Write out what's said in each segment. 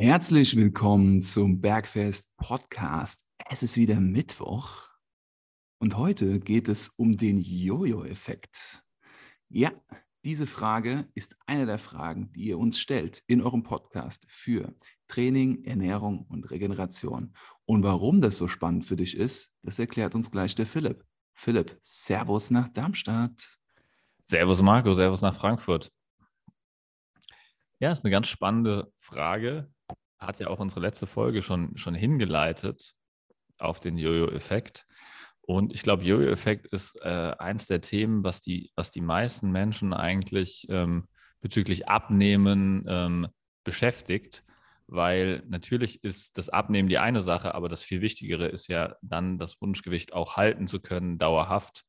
Herzlich willkommen zum Bergfest Podcast. Es ist wieder Mittwoch und heute geht es um den Jojo-Effekt. Ja, diese Frage ist eine der Fragen, die ihr uns stellt in eurem Podcast für Training, Ernährung und Regeneration. Und warum das so spannend für dich ist, das erklärt uns gleich der Philipp. Philipp, Servus nach Darmstadt. Servus Marco, Servus nach Frankfurt. Ja, ist eine ganz spannende Frage. Hat ja auch unsere letzte Folge schon, schon hingeleitet auf den Jojo-Effekt. Und ich glaube, Jojo-Effekt ist äh, eins der Themen, was die, was die meisten Menschen eigentlich ähm, bezüglich Abnehmen ähm, beschäftigt, weil natürlich ist das Abnehmen die eine Sache, aber das viel Wichtigere ist ja dann das Wunschgewicht auch halten zu können, dauerhaft.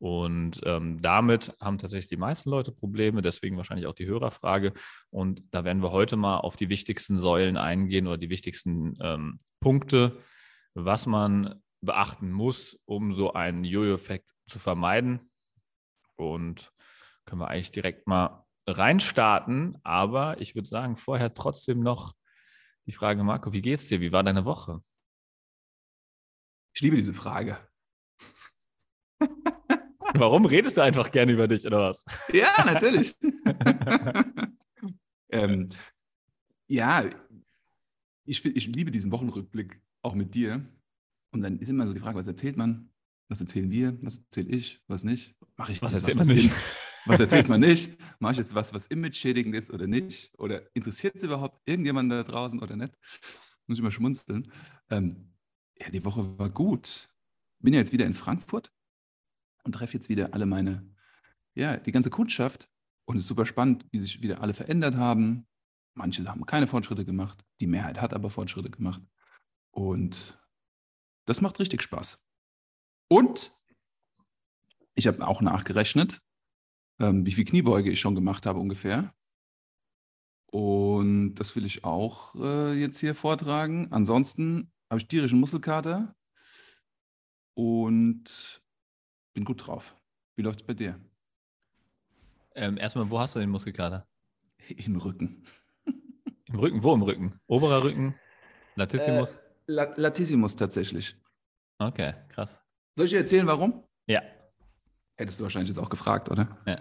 Und ähm, damit haben tatsächlich die meisten Leute Probleme, deswegen wahrscheinlich auch die Hörerfrage. Und da werden wir heute mal auf die wichtigsten Säulen eingehen oder die wichtigsten ähm, Punkte, was man beachten muss, um so einen Jojo-Effekt zu vermeiden. Und können wir eigentlich direkt mal reinstarten. Aber ich würde sagen, vorher trotzdem noch die Frage, Marco, wie geht's dir? Wie war deine Woche? Ich liebe diese Frage. Warum redest du einfach gerne über dich oder was? Ja, natürlich. ähm, ja, ich, ich liebe diesen Wochenrückblick auch mit dir. Und dann ist immer so die Frage, was erzählt man? Was erzählen wir? Was erzähle ich? Was nicht? Mache ich was erzählt was, man nicht? was erzählt man nicht? Mache ich jetzt was, was image-schädigend ist oder nicht? Oder interessiert es überhaupt irgendjemand da draußen oder nicht? Muss ich mal schmunzeln. Ähm, ja, die Woche war gut. Bin ja jetzt wieder in Frankfurt und treffe jetzt wieder alle meine, ja, die ganze Kundschaft. Und es ist super spannend, wie sich wieder alle verändert haben. Manche haben keine Fortschritte gemacht, die Mehrheit hat aber Fortschritte gemacht. Und das macht richtig Spaß. Und ich habe auch nachgerechnet, ähm, wie viel Kniebeuge ich schon gemacht habe ungefähr. Und das will ich auch äh, jetzt hier vortragen. Ansonsten habe ich tierischen Muskelkater und bin gut drauf. Wie läuft es bei dir? Ähm, erstmal, wo hast du den Muskelkater? Im Rücken. Im Rücken? Wo im Rücken? Oberer Rücken? Latissimus? Äh, Latissimus tatsächlich. Okay, krass. Soll ich dir erzählen, warum? Ja. Hättest du wahrscheinlich jetzt auch gefragt, oder? Ja.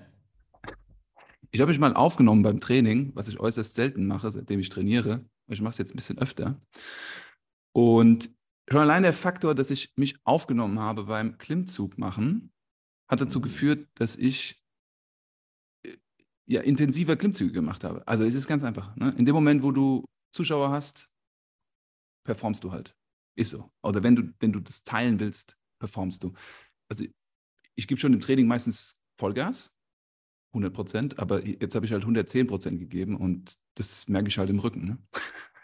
Ich habe mich mal aufgenommen beim Training, was ich äußerst selten mache, seitdem ich trainiere. Ich mache es jetzt ein bisschen öfter. Und schon allein der Faktor, dass ich mich aufgenommen habe beim Klimmzug machen, hat dazu mhm. geführt, dass ich äh, ja, intensiver Klimmzüge gemacht habe. Also es ist ganz einfach. Ne? In dem Moment, wo du Zuschauer hast, performst du halt. Ist so. Oder wenn du, wenn du das teilen willst, performst du. Also ich gebe schon im Training meistens Vollgas, 100 Prozent, aber jetzt habe ich halt 110 Prozent gegeben und das merke ich halt im Rücken. Ne?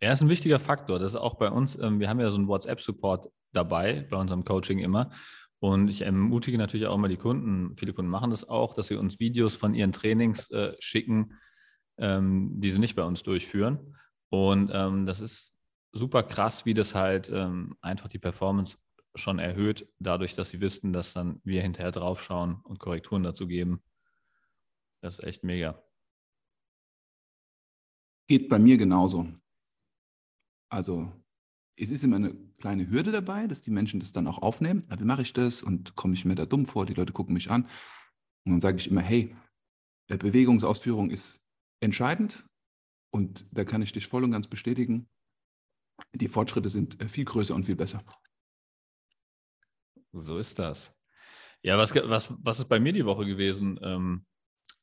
Ja, ist ein wichtiger Faktor. Das ist auch bei uns, ähm, wir haben ja so einen WhatsApp-Support dabei, bei unserem Coaching immer. Und ich ermutige natürlich auch immer die Kunden, viele Kunden machen das auch, dass sie uns Videos von ihren Trainings äh, schicken, ähm, die sie nicht bei uns durchführen. Und ähm, das ist super krass, wie das halt ähm, einfach die Performance schon erhöht, dadurch, dass sie wissen, dass dann wir hinterher draufschauen und Korrekturen dazu geben. Das ist echt mega. Geht bei mir genauso. Also es ist immer eine kleine Hürde dabei, dass die Menschen das dann auch aufnehmen. Na, wie mache ich das? Und komme ich mir da dumm vor? Die Leute gucken mich an. Und dann sage ich immer, hey, Bewegungsausführung ist entscheidend und da kann ich dich voll und ganz bestätigen die Fortschritte sind äh, viel größer und viel besser. So ist das. Ja, was, was, was ist bei mir die Woche gewesen? Ähm,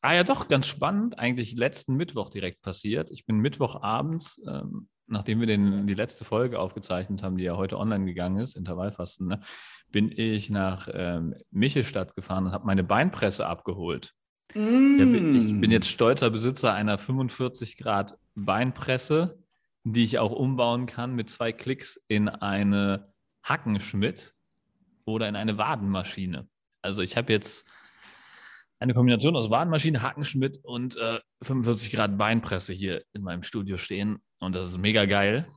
ah ja, doch, ganz spannend. Eigentlich letzten Mittwoch direkt passiert. Ich bin Mittwochabends, ähm, nachdem wir den, die letzte Folge aufgezeichnet haben, die ja heute online gegangen ist, Intervallfasten, ne, bin ich nach ähm, Michelstadt gefahren und habe meine Beinpresse abgeholt. Mm. Ja, ich bin jetzt stolzer Besitzer einer 45 Grad Beinpresse die ich auch umbauen kann mit zwei Klicks in eine Hackenschmidt oder in eine Wadenmaschine. Also ich habe jetzt eine Kombination aus Wadenmaschine, Hackenschmidt und äh, 45 Grad Beinpresse hier in meinem Studio stehen. Und das ist mega geil.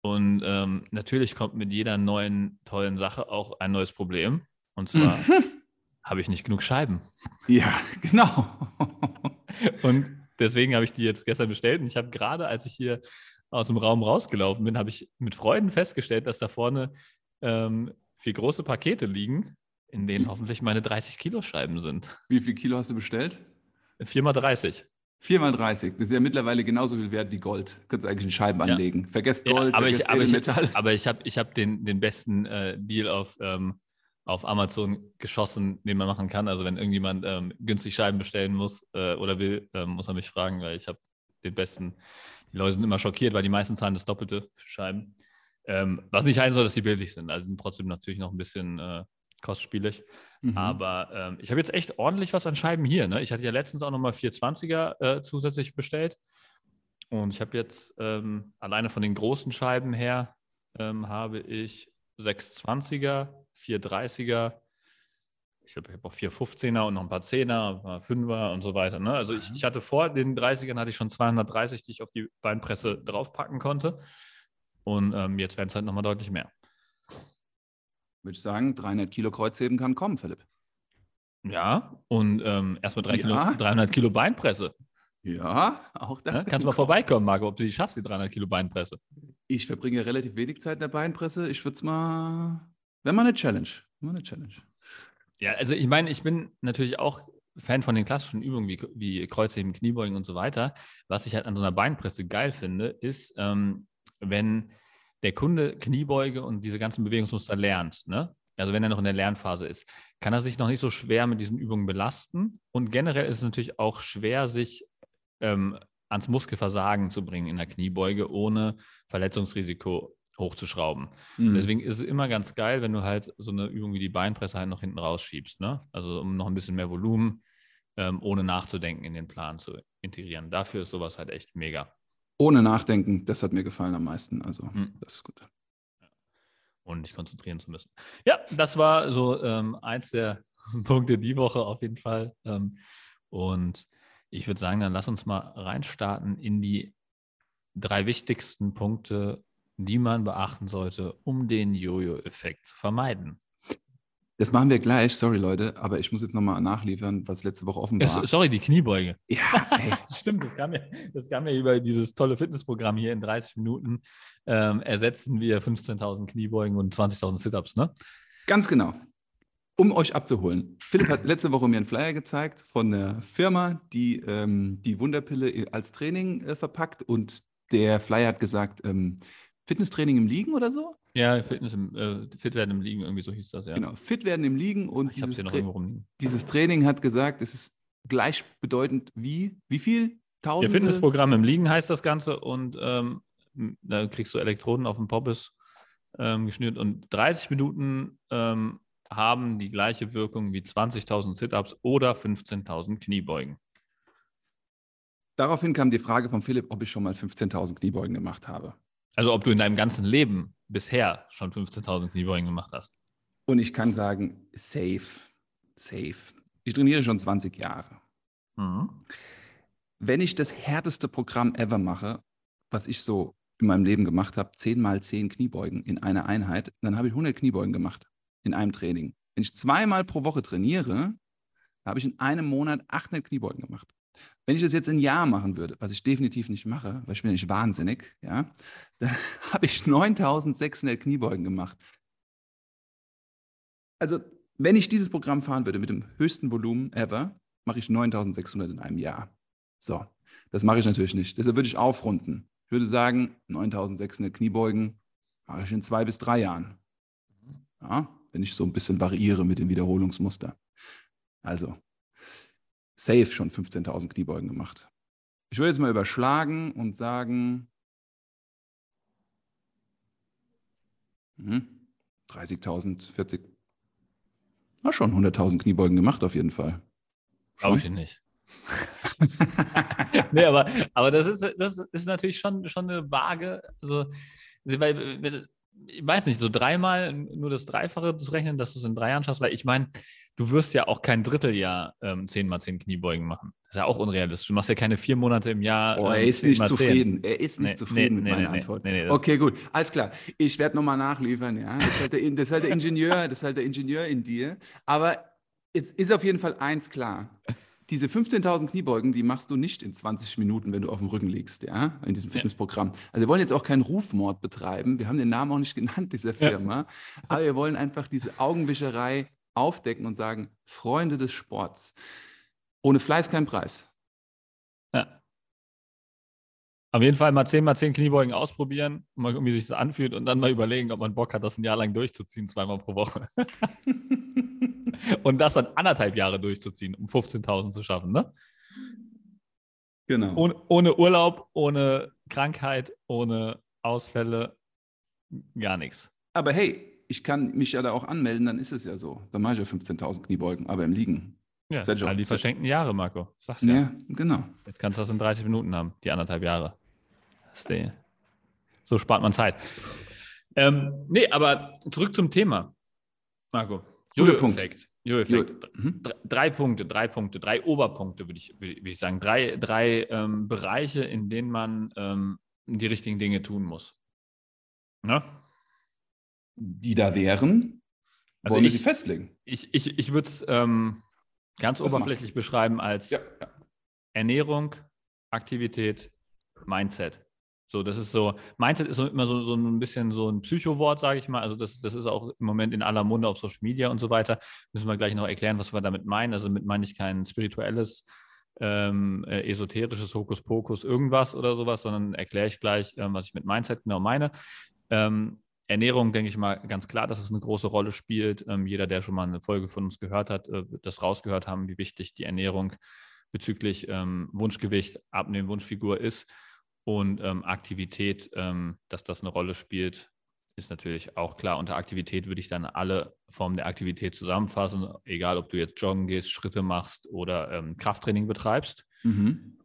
Und ähm, natürlich kommt mit jeder neuen tollen Sache auch ein neues Problem. Und zwar mhm. habe ich nicht genug Scheiben. Ja, genau. und deswegen habe ich die jetzt gestern bestellt. Und ich habe gerade, als ich hier aus dem Raum rausgelaufen bin, habe ich mit Freuden festgestellt, dass da vorne ähm, vier große Pakete liegen, in denen hoffentlich meine 30 Kilo Scheiben sind. Wie viel Kilo hast du bestellt? Viermal 30. Viermal 30. Das ist ja mittlerweile genauso viel wert wie Gold. Könntest du eigentlich in Scheiben ja. anlegen. Vergesst Gold, ja, aber vergesst ich, aber Metall. Ich, aber ich habe ich hab den, den besten äh, Deal auf, ähm, auf Amazon geschossen, den man machen kann. Also wenn irgendjemand ähm, günstig Scheiben bestellen muss äh, oder will, ähm, muss er mich fragen, weil ich habe den besten. Die Leute sind immer schockiert, weil die meisten zahlen das Doppelte für Scheiben. Ähm, was nicht heißen soll, dass die billig sind. Also sind trotzdem natürlich noch ein bisschen äh, kostspielig. Mhm. Aber ähm, ich habe jetzt echt ordentlich was an Scheiben hier. Ne? Ich hatte ja letztens auch nochmal 420er äh, zusätzlich bestellt. Und ich habe jetzt ähm, alleine von den großen Scheiben her ähm, habe ich 620er, 430er, ich habe hab auch 415er und noch ein paar 10er, ein paar 5er und so weiter. Ne? Also ich, mhm. ich hatte vor den 30ern hatte ich schon 230, die ich auf die Beinpresse draufpacken konnte. Und ähm, jetzt werden es halt nochmal deutlich mehr würde ich sagen, 300 Kilo Kreuzheben kann kommen, Philipp. Ja, und ähm, erstmal ja. Kilo, 300 Kilo Beinpresse. Ja, auch das. Ja, kannst du mal vorbeikommen, Marco, ob du die schaffst, die 300 Kilo Beinpresse. Ich verbringe relativ wenig Zeit in der Beinpresse. Ich würde es mal, wäre mal eine Challenge. Mal eine Challenge. Ja, also ich meine, ich bin natürlich auch Fan von den klassischen Übungen wie, wie Kreuzheben, Kniebeugen und so weiter. Was ich halt an so einer Beinpresse geil finde, ist, ähm, wenn der Kunde Kniebeuge und diese ganzen Bewegungsmuster lernt, ne? also wenn er noch in der Lernphase ist, kann er sich noch nicht so schwer mit diesen Übungen belasten. Und generell ist es natürlich auch schwer, sich ähm, ans Muskelversagen zu bringen in der Kniebeuge, ohne Verletzungsrisiko hochzuschrauben. Mhm. Deswegen ist es immer ganz geil, wenn du halt so eine Übung wie die Beinpresse halt noch hinten rausschiebst. Ne? Also um noch ein bisschen mehr Volumen, ähm, ohne nachzudenken, in den Plan zu integrieren. Dafür ist sowas halt echt mega ohne Nachdenken, das hat mir gefallen am meisten. Also, mhm. das ist gut. Und nicht konzentrieren zu müssen. Ja, das war so ähm, eins der Punkte die Woche auf jeden Fall. Ähm, und ich würde sagen, dann lass uns mal reinstarten in die drei wichtigsten Punkte, die man beachten sollte, um den Jojo-Effekt zu vermeiden. Das machen wir gleich, sorry Leute, aber ich muss jetzt nochmal nachliefern, was letzte Woche offen war. sorry, die Kniebeuge. Ja, ey. Stimmt, das kam, ja, das kam ja über dieses tolle Fitnessprogramm hier in 30 Minuten. Ähm, ersetzen wir 15.000 Kniebeugen und 20.000 Sit-Ups, ne? Ganz genau. Um euch abzuholen. Philipp hat letzte Woche mir einen Flyer gezeigt von einer Firma, die ähm, die Wunderpille als Training äh, verpackt und der Flyer hat gesagt, ähm, Fitnesstraining im Liegen oder so? Ja, Fitness im, äh, fit werden im Liegen, irgendwie so hieß das, ja. Genau, fit werden im Liegen und dieses, Tra dieses, Training hat gesagt, es ist gleichbedeutend wie, wie viel? Tausende? Ja, Fitnessprogramm im Liegen heißt das Ganze und ähm, da kriegst du Elektroden auf dem Poppes ähm, geschnürt und 30 Minuten ähm, haben die gleiche Wirkung wie 20.000 Sit-Ups oder 15.000 Kniebeugen. Daraufhin kam die Frage von Philipp, ob ich schon mal 15.000 Kniebeugen gemacht habe. Also ob du in deinem ganzen Leben bisher schon 15.000 Kniebeugen gemacht hast. Und ich kann sagen, safe, safe. Ich trainiere schon 20 Jahre. Mhm. Wenn ich das härteste Programm ever mache, was ich so in meinem Leben gemacht habe, 10 mal 10 Kniebeugen in einer Einheit, dann habe ich 100 Kniebeugen gemacht in einem Training. Wenn ich zweimal pro Woche trainiere, habe ich in einem Monat 800 Kniebeugen gemacht. Wenn ich das jetzt ein Jahr machen würde, was ich definitiv nicht mache, weil ich bin ja nicht wahnsinnig, ja, dann habe ich 9600 Kniebeugen gemacht. Also, wenn ich dieses Programm fahren würde mit dem höchsten Volumen ever, mache ich 9600 in einem Jahr. So, das mache ich natürlich nicht. Deshalb würde ich aufrunden. Ich würde sagen, 9600 Kniebeugen mache ich in zwei bis drei Jahren. Ja, wenn ich so ein bisschen variiere mit dem Wiederholungsmuster. Also, safe schon 15.000 Kniebeugen gemacht. Ich würde jetzt mal überschlagen und sagen, hm, 30.000, 40, na schon 100.000 Kniebeugen gemacht auf jeden Fall. Glaube ich nicht. nee, aber, aber das, ist, das ist natürlich schon, schon eine Waage. Also, weil, ich weiß nicht, so dreimal nur das Dreifache zu rechnen, dass du es in drei Jahren schaffst, weil ich meine, du wirst ja auch kein Dritteljahr ähm, 10 mal 10 Kniebeugen machen. Das ist ja auch unrealistisch. Du machst ja keine vier Monate im Jahr. Oh, er ähm, ist nicht zufrieden. Er ist nicht nee, zufrieden nee, mit meiner nee, Antwort. okay, gut. Alles klar. Ich werde nochmal nachliefern. Ja? Das, ist halt der, das ist halt der Ingenieur, das ist halt der Ingenieur in dir. Aber jetzt ist auf jeden Fall eins klar. diese 15.000 Kniebeugen, die machst du nicht in 20 Minuten, wenn du auf dem Rücken liegst, ja, in diesem Fitnessprogramm. Also wir wollen jetzt auch keinen Rufmord betreiben. Wir haben den Namen auch nicht genannt, dieser Firma. Ja. Aber wir wollen einfach diese Augenwischerei aufdecken und sagen, Freunde des Sports. Ohne Fleiß kein Preis. Ja. Auf jeden Fall mal 10 mal 10 Kniebeugen ausprobieren, mal wie sich das anfühlt und dann mal überlegen, ob man Bock hat, das ein Jahr lang durchzuziehen, zweimal pro Woche. und das dann anderthalb Jahre durchzuziehen, um 15.000 zu schaffen, ne? Genau. Ohne, ohne, Urlaub, ohne Krankheit, ohne Ausfälle, gar nichts. Aber hey, ich kann mich ja da auch anmelden, dann ist es ja so. Dann mache ich ja 15.000 Kniebeugen, aber im Liegen. Ja, all die verschenkten Jahre, Marco. Sagst ja. ja, genau. Jetzt kannst du das in 30 Minuten haben, die anderthalb Jahre. So spart man Zeit. Ähm, nee, aber zurück zum Thema, Marco. Jojo-Effekt. Jojo-Effekt. Mhm. Drei Punkte, drei Punkte, drei Oberpunkte, würde ich, würd ich sagen. Drei, drei ähm, Bereiche, in denen man ähm, die richtigen Dinge tun muss. Ne? Die da wären, also wollen ich, wir sie festlegen? Ich, ich, ich würde es ähm, ganz Was oberflächlich macht? beschreiben als ja, ja. Ernährung, Aktivität, Mindset. So, das ist so, Mindset ist immer so, so ein bisschen so ein Psychowort, sage ich mal. Also das, das ist auch im Moment in aller Munde auf Social Media und so weiter. Müssen wir gleich noch erklären, was wir damit meinen. Also damit meine ich kein spirituelles, ähm, äh, esoterisches Hokuspokus irgendwas oder sowas, sondern erkläre ich gleich, ähm, was ich mit Mindset genau meine. Ähm, Ernährung, denke ich mal, ganz klar, dass es eine große Rolle spielt. Ähm, jeder, der schon mal eine Folge von uns gehört hat, äh, wird das rausgehört haben, wie wichtig die Ernährung bezüglich ähm, Wunschgewicht, Abnehmen, Wunschfigur ist. Und ähm, Aktivität, ähm, dass das eine Rolle spielt, ist natürlich auch klar. Unter Aktivität würde ich dann alle Formen der Aktivität zusammenfassen, egal ob du jetzt joggen gehst, Schritte machst oder ähm, Krafttraining betreibst. Mhm.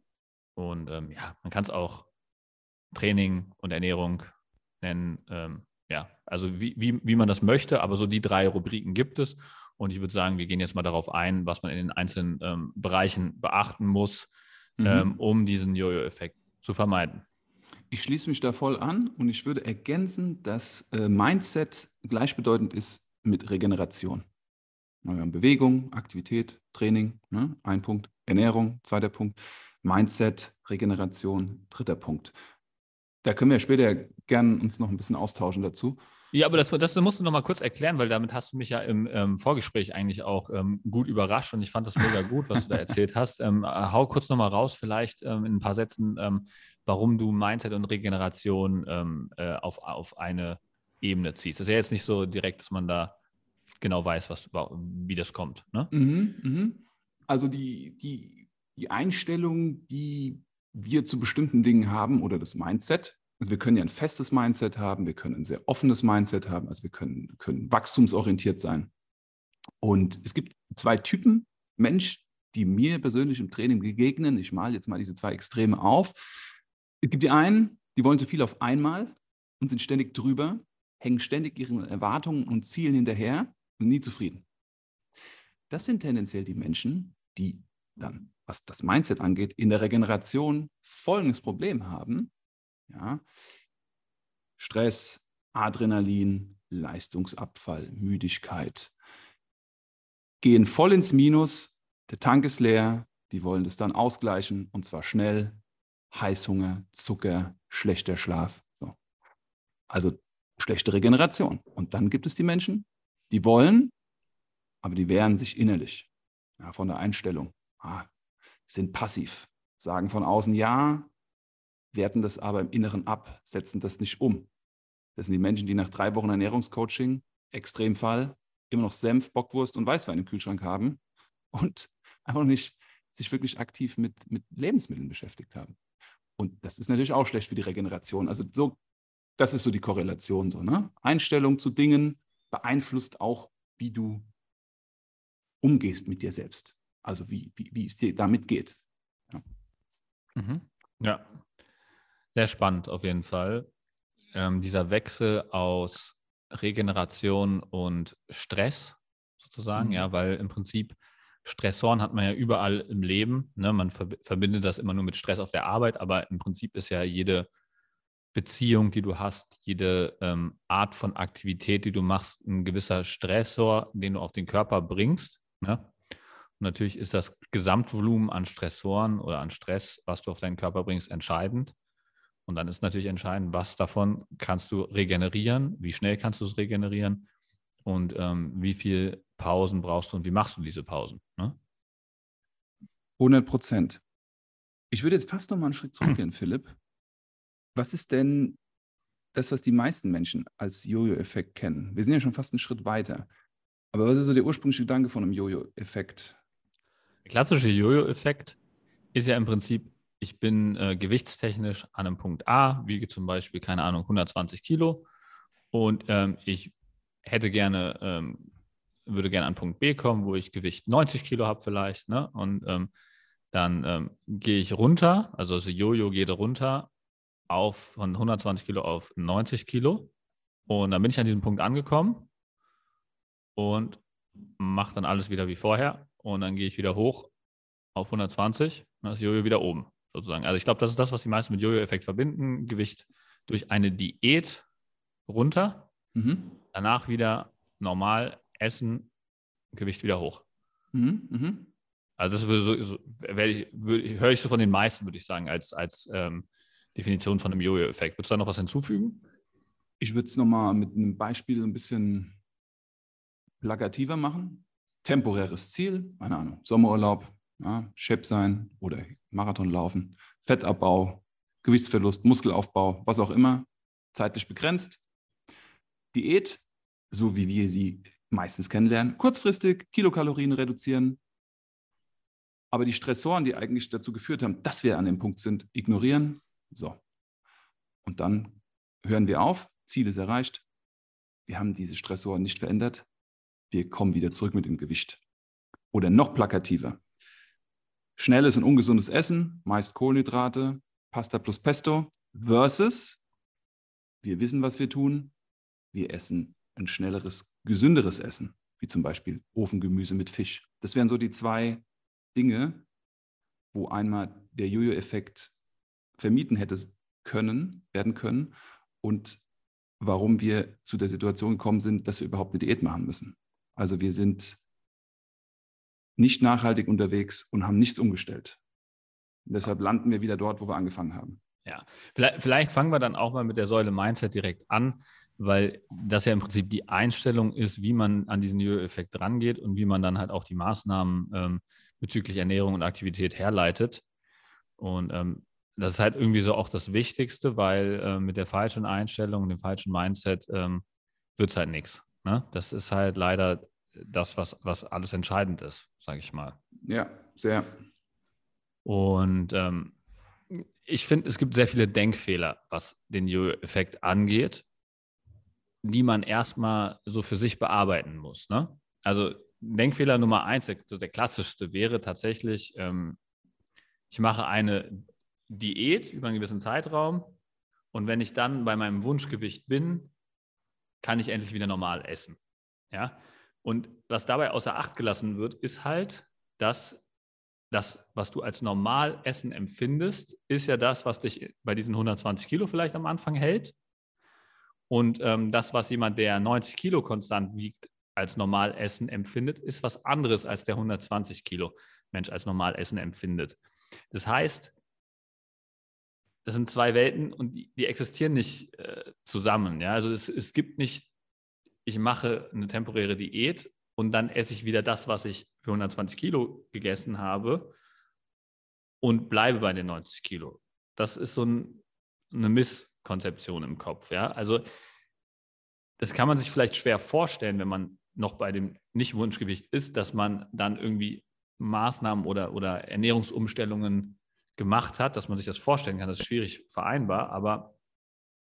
Und ähm, ja, man kann es auch Training und Ernährung nennen. Ähm, ja, also wie, wie, wie man das möchte, aber so die drei Rubriken gibt es. Und ich würde sagen, wir gehen jetzt mal darauf ein, was man in den einzelnen ähm, Bereichen beachten muss, mhm. um diesen Jojo-Effekt zu vermeiden. Ich schließe mich da voll an und ich würde ergänzen, dass äh, Mindset gleichbedeutend ist mit Regeneration. Wir haben Bewegung, Aktivität, Training, ne? ein Punkt, Ernährung, zweiter Punkt, Mindset, Regeneration, dritter Punkt. Da können wir später gerne uns noch ein bisschen austauschen dazu. Ja, aber das, das musst du noch mal kurz erklären, weil damit hast du mich ja im ähm, Vorgespräch eigentlich auch ähm, gut überrascht und ich fand das mega gut, was du da erzählt hast. Ähm, äh, hau kurz noch mal raus, vielleicht ähm, in ein paar Sätzen, ähm, warum du Mindset und Regeneration ähm, äh, auf, auf eine Ebene ziehst. Das ist ja jetzt nicht so direkt, dass man da genau weiß, was, wie das kommt. Ne? Mhm, mhm. Also die, die, die Einstellung, die wir zu bestimmten Dingen haben oder das Mindset, also wir können ja ein festes Mindset haben, wir können ein sehr offenes Mindset haben, also wir können, können wachstumsorientiert sein. Und es gibt zwei Typen Mensch, die mir persönlich im Training begegnen. Ich male jetzt mal diese zwei Extreme auf. Es gibt die einen, die wollen zu viel auf einmal und sind ständig drüber, hängen ständig ihren Erwartungen und Zielen hinterher und nie zufrieden. Das sind tendenziell die Menschen, die dann, was das Mindset angeht, in der Regeneration folgendes Problem haben. Ja? Stress, Adrenalin, Leistungsabfall, Müdigkeit. Gehen voll ins Minus, der Tank ist leer, die wollen das dann ausgleichen und zwar schnell. Heißhunger, Zucker, schlechter Schlaf. So. Also schlechte Regeneration. Und dann gibt es die Menschen, die wollen, aber die wehren sich innerlich ja, von der Einstellung. Ah, sind passiv, sagen von außen ja, werten das aber im Inneren ab, setzen das nicht um. Das sind die Menschen, die nach drei Wochen Ernährungscoaching, Extremfall, immer noch Senf, Bockwurst und Weißwein im Kühlschrank haben und einfach nicht sich wirklich aktiv mit, mit Lebensmitteln beschäftigt haben. Und das ist natürlich auch schlecht für die Regeneration. Also so, das ist so die Korrelation. So, ne? Einstellung zu Dingen beeinflusst auch, wie du umgehst mit dir selbst. Also wie, wie, wie es dir damit geht. Ja. Mhm. ja. Sehr spannend auf jeden Fall. Ähm, dieser Wechsel aus Regeneration und Stress sozusagen, mhm. ja, weil im Prinzip Stressoren hat man ja überall im Leben. Ne? Man verbindet das immer nur mit Stress auf der Arbeit, aber im Prinzip ist ja jede Beziehung, die du hast, jede ähm, Art von Aktivität, die du machst, ein gewisser Stressor, den du auf den Körper bringst. Ne? Natürlich ist das Gesamtvolumen an Stressoren oder an Stress, was du auf deinen Körper bringst, entscheidend. Und dann ist natürlich entscheidend, was davon kannst du regenerieren, wie schnell kannst du es regenerieren und ähm, wie viele Pausen brauchst du und wie machst du diese Pausen. Ne? 100 Prozent. Ich würde jetzt fast noch mal einen Schritt zurückgehen, Philipp. Was ist denn das, was die meisten Menschen als Jojo-Effekt kennen? Wir sind ja schon fast einen Schritt weiter. Aber was ist so der ursprüngliche Gedanke von einem Jojo-Effekt? Der klassische Jojo-Effekt ist ja im Prinzip, ich bin äh, gewichtstechnisch an einem Punkt A, wiege zum Beispiel, keine Ahnung, 120 Kilo und ähm, ich hätte gerne, ähm, würde gerne an Punkt B kommen, wo ich Gewicht 90 Kilo habe vielleicht, ne? Und ähm, dann ähm, gehe ich runter, also das Jojo geht runter auf von 120 Kilo auf 90 Kilo und dann bin ich an diesem Punkt angekommen und mache dann alles wieder wie vorher und dann gehe ich wieder hoch auf 120 und dann ist Jojo wieder oben sozusagen. Also ich glaube, das ist das, was die meisten mit Jojo-Effekt verbinden. Gewicht durch eine Diät runter, mhm. danach wieder normal essen, Gewicht wieder hoch. Mhm. Mhm. Also das würde so, so höre ich so von den meisten, würde ich sagen, als, als ähm, Definition von einem Jojo-Effekt. Würdest du da noch was hinzufügen? Ich würde es nochmal mit einem Beispiel ein bisschen plakativer machen. Temporäres Ziel, keine Ahnung, Sommerurlaub, ja, Chef sein oder Marathon laufen, Fettabbau, Gewichtsverlust, Muskelaufbau, was auch immer, zeitlich begrenzt. Diät, so wie wir sie meistens kennenlernen, kurzfristig Kilokalorien reduzieren, aber die Stressoren, die eigentlich dazu geführt haben, dass wir an dem Punkt sind, ignorieren. So. Und dann hören wir auf, Ziel ist erreicht, wir haben diese Stressoren nicht verändert, wir kommen wieder zurück mit dem Gewicht. Oder noch plakativer. Schnelles und ungesundes Essen, meist Kohlenhydrate, Pasta plus Pesto, versus wir wissen, was wir tun, wir essen ein schnelleres, gesünderes Essen, wie zum Beispiel Ofengemüse mit Fisch. Das wären so die zwei Dinge, wo einmal der Jojo-Effekt vermieden hätte können, werden können und warum wir zu der Situation gekommen sind, dass wir überhaupt eine Diät machen müssen. Also wir sind nicht nachhaltig unterwegs und haben nichts umgestellt. Und deshalb landen wir wieder dort, wo wir angefangen haben. Ja, vielleicht, vielleicht fangen wir dann auch mal mit der Säule Mindset direkt an, weil das ja im Prinzip die Einstellung ist, wie man an diesen Jojo-Effekt rangeht und wie man dann halt auch die Maßnahmen ähm, bezüglich Ernährung und Aktivität herleitet. Und ähm, das ist halt irgendwie so auch das Wichtigste, weil äh, mit der falschen Einstellung, dem falschen Mindset ähm, wird es halt nichts. Ne? Das ist halt leider das, was, was alles entscheidend ist, sage ich mal. Ja, sehr. Und ähm, ich finde, es gibt sehr viele Denkfehler, was den Jojo-Effekt angeht, die man erstmal so für sich bearbeiten muss. Ne? Also Denkfehler Nummer eins, der, der klassischste wäre tatsächlich, ähm, ich mache eine Diät über einen gewissen Zeitraum und wenn ich dann bei meinem Wunschgewicht bin, kann ich endlich wieder normal essen. Ja? Und was dabei außer Acht gelassen wird, ist halt, dass das, was du als normal Essen empfindest, ist ja das, was dich bei diesen 120 Kilo vielleicht am Anfang hält. Und ähm, das, was jemand, der 90 Kilo konstant wiegt, als normal Essen empfindet, ist was anderes, als der 120 Kilo Mensch als normal Essen empfindet. Das heißt, das sind zwei Welten und die, die existieren nicht äh, zusammen. Ja? Also es, es gibt nicht ich mache eine temporäre Diät und dann esse ich wieder das, was ich für 120 Kilo gegessen habe und bleibe bei den 90 Kilo. Das ist so ein, eine Misskonzeption im Kopf. Ja? Also das kann man sich vielleicht schwer vorstellen, wenn man noch bei dem Nicht-Wunschgewicht ist, dass man dann irgendwie Maßnahmen oder, oder Ernährungsumstellungen gemacht hat, dass man sich das vorstellen kann. Das ist schwierig vereinbar, aber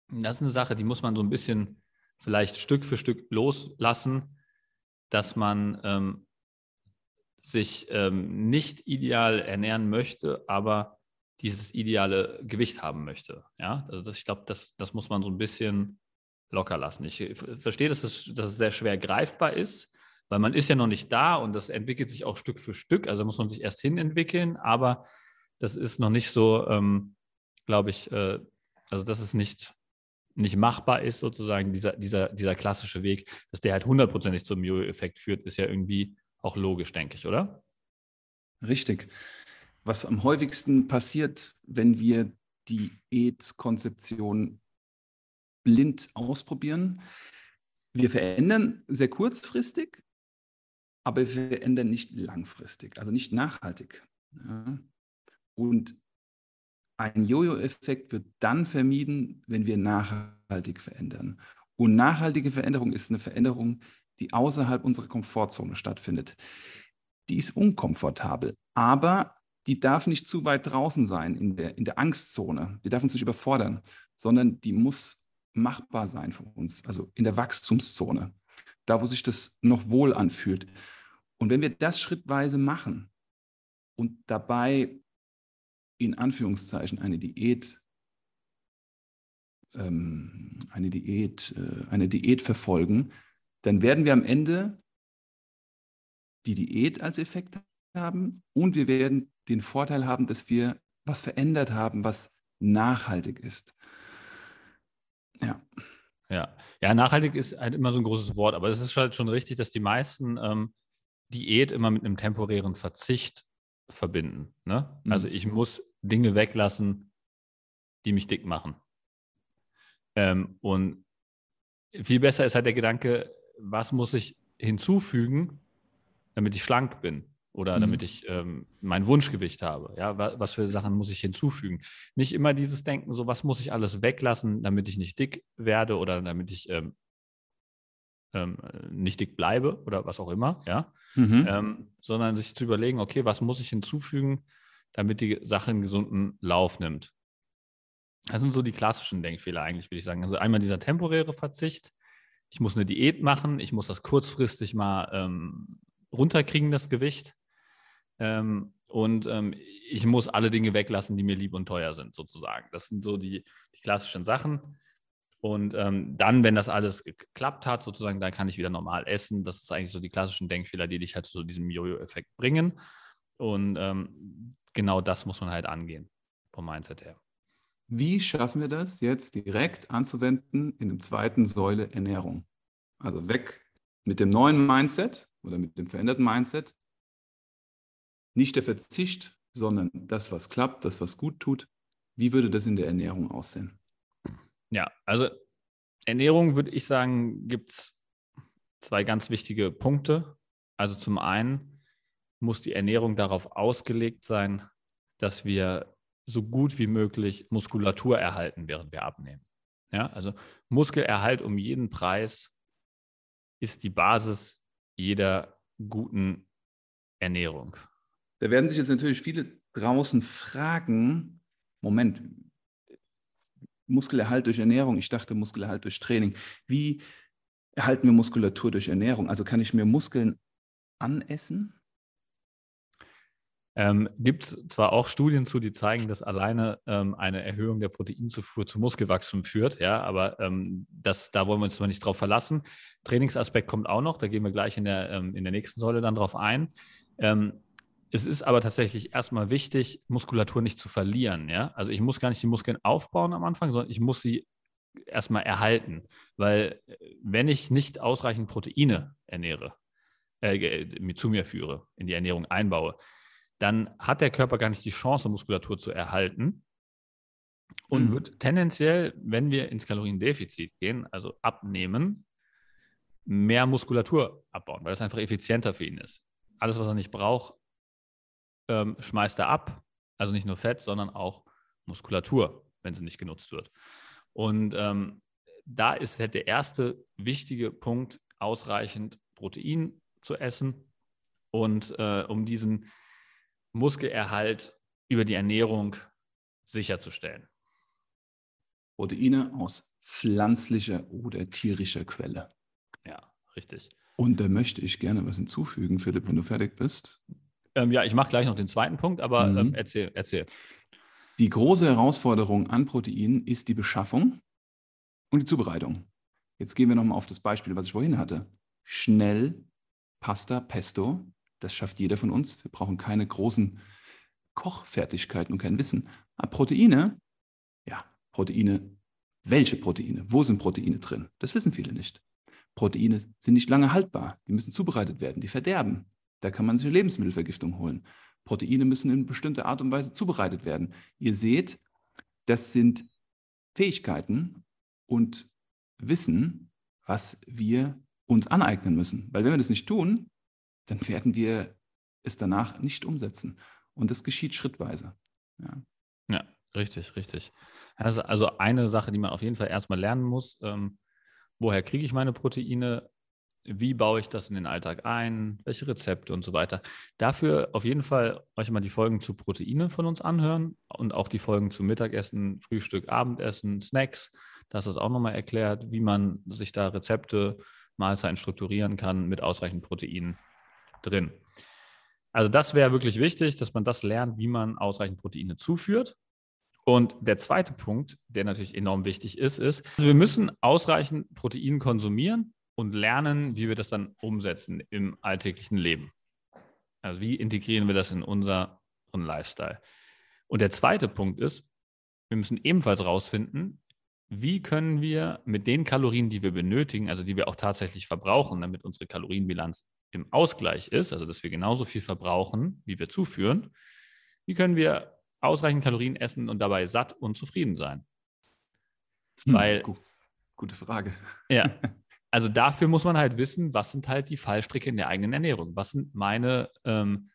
das ist eine Sache, die muss man so ein bisschen vielleicht Stück für Stück loslassen, dass man ähm, sich ähm, nicht ideal ernähren möchte, aber dieses ideale Gewicht haben möchte. Ja, also das, ich glaube, das, das muss man so ein bisschen locker lassen. Ich verstehe, dass es, dass es sehr schwer greifbar ist, weil man ist ja noch nicht da und das entwickelt sich auch Stück für Stück. Also muss man sich erst hin entwickeln, aber das ist noch nicht so, ähm, glaube ich, äh, also das ist nicht nicht machbar ist, sozusagen dieser, dieser, dieser klassische Weg, dass der halt hundertprozentig zum Jojo-Effekt führt, ist ja irgendwie auch logisch, denke ich, oder? Richtig. Was am häufigsten passiert, wenn wir Diätkonzeption blind ausprobieren, wir verändern sehr kurzfristig, aber wir verändern nicht langfristig, also nicht nachhaltig. Ja. Und ein Jojo-Effekt wird dann vermieden, wenn wir nachhaltig verändern. Und nachhaltige Veränderung ist eine Veränderung, die außerhalb unserer Komfortzone stattfindet. Die ist unkomfortabel, aber die darf nicht zu weit draußen sein in der, in der Angstzone. Die darf uns nicht überfordern, sondern die muss machbar sein für uns, also in der Wachstumszone, da wo sich das noch wohl anfühlt. Und wenn wir das schrittweise machen und dabei in Anführungszeichen eine Diät, ähm, eine Diät, äh, eine Diät verfolgen, dann werden wir am Ende die Diät als Effekt haben und wir werden den Vorteil haben, dass wir was verändert haben, was nachhaltig ist. Ja. Ja. ja, nachhaltig ist halt immer so ein großes Wort, aber es ist halt schon richtig, dass die meisten ähm, Diät immer mit einem temporären Verzicht verbinden. Ne? Mhm. Also ich muss Dinge weglassen, die mich dick machen. Ähm, und viel besser ist halt der Gedanke, was muss ich hinzufügen, damit ich schlank bin oder mhm. damit ich ähm, mein Wunschgewicht habe. Ja, was für Sachen muss ich hinzufügen? Nicht immer dieses Denken, so was muss ich alles weglassen, damit ich nicht dick werde oder damit ich ähm, ähm, nicht dick bleibe oder was auch immer, ja, mhm. Ähm, sondern sich zu überlegen, okay, was muss ich hinzufügen, damit die Sache einen gesunden Lauf nimmt. Das sind so die klassischen Denkfehler eigentlich, würde ich sagen. Also einmal dieser temporäre Verzicht. Ich muss eine Diät machen, ich muss das kurzfristig mal ähm, runterkriegen, das Gewicht. Ähm, und ähm, ich muss alle Dinge weglassen, die mir lieb und teuer sind, sozusagen. Das sind so die, die klassischen Sachen. Und ähm, dann, wenn das alles geklappt hat, sozusagen, dann kann ich wieder normal essen. Das ist eigentlich so die klassischen Denkfehler, die dich halt zu diesem Jojo-Effekt bringen. Und ähm, genau das muss man halt angehen, vom Mindset her. Wie schaffen wir das jetzt direkt anzuwenden in der zweiten Säule Ernährung? Also weg mit dem neuen Mindset oder mit dem veränderten Mindset nicht der Verzicht, sondern das, was klappt, das, was gut tut. Wie würde das in der Ernährung aussehen? Ja, also Ernährung würde ich sagen, gibt es zwei ganz wichtige Punkte. Also zum einen muss die Ernährung darauf ausgelegt sein, dass wir so gut wie möglich Muskulatur erhalten, während wir abnehmen. Ja, also Muskelerhalt um jeden Preis ist die Basis jeder guten Ernährung. Da werden sich jetzt natürlich viele draußen fragen, Moment, Muskelerhalt durch Ernährung, ich dachte Muskelerhalt durch Training. Wie erhalten wir Muskulatur durch Ernährung? Also kann ich mir Muskeln anessen? Ähm, gibt zwar auch Studien zu, die zeigen, dass alleine ähm, eine Erhöhung der Proteinzufuhr zu Muskelwachstum führt, ja, aber ähm, das, da wollen wir uns zwar nicht drauf verlassen. Trainingsaspekt kommt auch noch, da gehen wir gleich in der, ähm, in der nächsten Säule dann drauf ein. Ähm, es ist aber tatsächlich erstmal wichtig, Muskulatur nicht zu verlieren. Ja? Also ich muss gar nicht die Muskeln aufbauen am Anfang, sondern ich muss sie erstmal erhalten. Weil äh, wenn ich nicht ausreichend Proteine ernähre, äh, zu mir führe, in die Ernährung einbaue, dann hat der Körper gar nicht die Chance, Muskulatur zu erhalten und mhm. wird tendenziell, wenn wir ins Kaloriendefizit gehen, also abnehmen, mehr Muskulatur abbauen, weil es einfach effizienter für ihn ist. Alles, was er nicht braucht, ähm, schmeißt er ab. Also nicht nur Fett, sondern auch Muskulatur, wenn sie nicht genutzt wird. Und ähm, da ist halt der erste wichtige Punkt, ausreichend Protein zu essen und äh, um diesen Muskelerhalt über die Ernährung sicherzustellen. Proteine aus pflanzlicher oder tierischer Quelle. Ja, richtig. Und da möchte ich gerne was hinzufügen, Philipp, wenn du fertig bist. Ähm, ja, ich mache gleich noch den zweiten Punkt, aber mhm. ähm, erzähl, erzähl. Die große Herausforderung an Proteinen ist die Beschaffung und die Zubereitung. Jetzt gehen wir nochmal auf das Beispiel, was ich vorhin hatte. Schnell Pasta, Pesto, das schafft jeder von uns. Wir brauchen keine großen Kochfertigkeiten und kein Wissen. Aber Proteine, ja, Proteine, welche Proteine? Wo sind Proteine drin? Das wissen viele nicht. Proteine sind nicht lange haltbar. Die müssen zubereitet werden, die verderben. Da kann man sich eine Lebensmittelvergiftung holen. Proteine müssen in bestimmter Art und Weise zubereitet werden. Ihr seht, das sind Fähigkeiten und Wissen, was wir uns aneignen müssen. Weil wenn wir das nicht tun, dann werden wir es danach nicht umsetzen. Und das geschieht schrittweise. Ja, ja richtig, richtig. Also, also eine Sache, die man auf jeden Fall erstmal lernen muss, ähm, woher kriege ich meine Proteine? Wie baue ich das in den Alltag ein? Welche Rezepte und so weiter? Dafür auf jeden Fall euch mal die Folgen zu Proteine von uns anhören und auch die Folgen zu Mittagessen, Frühstück, Abendessen, Snacks. Da ist das auch nochmal erklärt, wie man sich da Rezepte, Mahlzeiten strukturieren kann mit ausreichend Proteinen drin. Also das wäre wirklich wichtig, dass man das lernt, wie man ausreichend Proteine zuführt. Und der zweite Punkt, der natürlich enorm wichtig ist, ist, also wir müssen ausreichend Protein konsumieren und lernen, wie wir das dann umsetzen im alltäglichen Leben. Also wie integrieren wir das in unseren Lifestyle? Und der zweite Punkt ist, wir müssen ebenfalls herausfinden, wie können wir mit den Kalorien, die wir benötigen, also die wir auch tatsächlich verbrauchen, damit unsere Kalorienbilanz im Ausgleich ist, also dass wir genauso viel verbrauchen, wie wir zuführen, wie können wir ausreichend Kalorien essen und dabei satt und zufrieden sein? Hm, Weil, gute Frage. Ja, also dafür muss man halt wissen, was sind halt die Fallstricke in der eigenen Ernährung? Was sind meine ähm,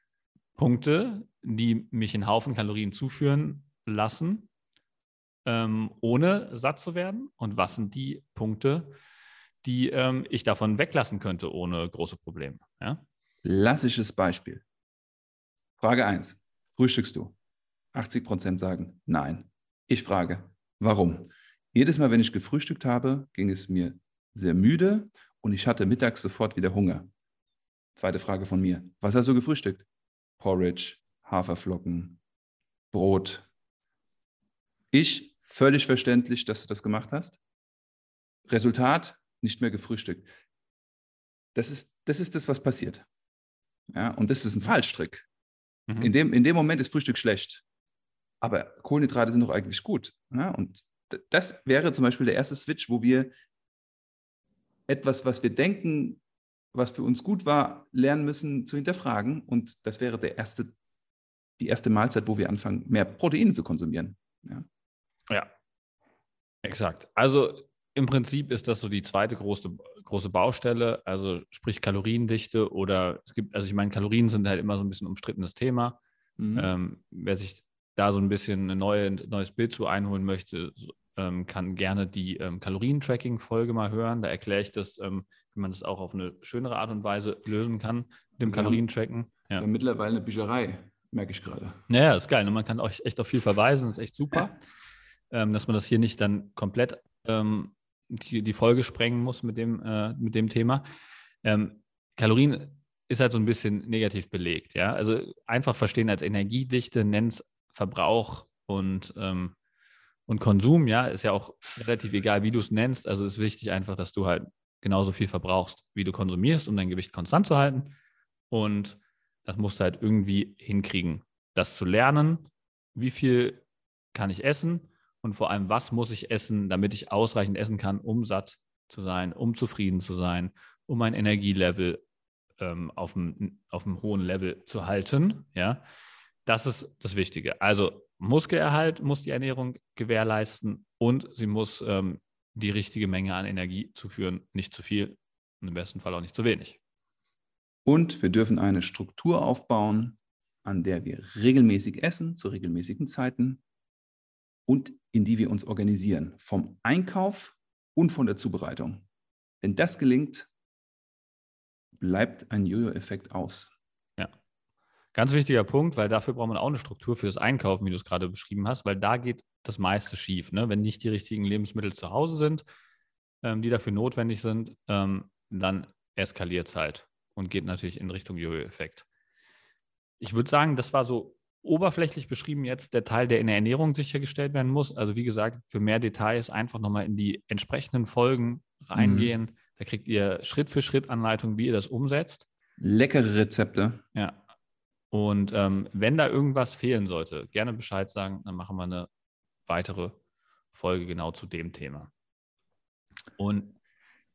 Punkte, die mich einen Haufen Kalorien zuführen lassen, ähm, ohne satt zu werden? Und was sind die Punkte, die ähm, ich davon weglassen könnte ohne große Probleme? Ja? Klassisches Beispiel. Frage 1. Frühstückst du? 80 Prozent sagen nein. Ich frage, warum? Jedes Mal, wenn ich gefrühstückt habe, ging es mir sehr müde und ich hatte mittags sofort wieder Hunger. Zweite Frage von mir. Was hast du gefrühstückt? Porridge, Haferflocken, Brot. Ich, völlig verständlich, dass du das gemacht hast. Resultat, nicht mehr gefrühstückt. Das ist das, ist das was passiert. Ja, und das ist ein Fallstrick. Mhm. In, dem, in dem Moment ist Frühstück schlecht. Aber Kohlenhydrate sind doch eigentlich gut. Ja? Und das wäre zum Beispiel der erste Switch, wo wir etwas, was wir denken, was für uns gut war, lernen müssen zu hinterfragen. Und das wäre der erste, die erste Mahlzeit, wo wir anfangen, mehr Proteine zu konsumieren. Ja, ja. exakt. Also im Prinzip ist das so die zweite große, große Baustelle, also sprich Kaloriendichte oder es gibt, also ich meine, Kalorien sind halt immer so ein bisschen umstrittenes Thema. Mhm. Ähm, wer sich da so ein bisschen ein neue, neues Bild zu einholen möchte, ähm, kann gerne die ähm, Kalorien-Tracking-Folge mal hören. Da erkläre ich das, ähm, wie man das auch auf eine schönere Art und Weise lösen kann, mit dem Kalorien-Tracken. Ja. mittlerweile eine Bücherei, merke ich gerade. Ja, ist geil. Und man kann euch echt auf viel verweisen, ist echt super. Ähm, dass man das hier nicht dann komplett ähm, die, die Folge sprengen muss mit dem, äh, mit dem Thema. Ähm, Kalorien ist halt so ein bisschen negativ belegt. Ja? Also einfach verstehen als Energiedichte, nennt es Verbrauch und, ähm, und Konsum. Ja, ist ja auch relativ egal, wie du es nennst. Also ist wichtig einfach, dass du halt genauso viel verbrauchst, wie du konsumierst, um dein Gewicht konstant zu halten. Und das musst du halt irgendwie hinkriegen, das zu lernen. Wie viel kann ich essen? Und vor allem, was muss ich essen, damit ich ausreichend essen kann, um satt zu sein, um zufrieden zu sein, um mein Energielevel ähm, auf, einem, auf einem hohen Level zu halten. Ja, das ist das Wichtige. Also Muskelerhalt muss die Ernährung gewährleisten und sie muss ähm, die richtige Menge an Energie zuführen, nicht zu viel und im besten Fall auch nicht zu wenig. Und wir dürfen eine Struktur aufbauen, an der wir regelmäßig essen, zu regelmäßigen Zeiten, und in die wir uns organisieren, vom Einkauf und von der Zubereitung. Wenn das gelingt, bleibt ein Jojo-Effekt aus. Ja, ganz wichtiger Punkt, weil dafür braucht man auch eine Struktur für das Einkaufen, wie du es gerade beschrieben hast, weil da geht das meiste schief. Ne? Wenn nicht die richtigen Lebensmittel zu Hause sind, ähm, die dafür notwendig sind, ähm, dann eskaliert es halt und geht natürlich in Richtung Jojo-Effekt. Ich würde sagen, das war so oberflächlich beschrieben jetzt der Teil, der in der Ernährung sichergestellt werden muss. Also wie gesagt, für mehr Details einfach nochmal in die entsprechenden Folgen reingehen. Mhm. Da kriegt ihr Schritt für Schritt Anleitung, wie ihr das umsetzt. Leckere Rezepte. Ja. Und ähm, wenn da irgendwas fehlen sollte, gerne Bescheid sagen, dann machen wir eine weitere Folge genau zu dem Thema. Und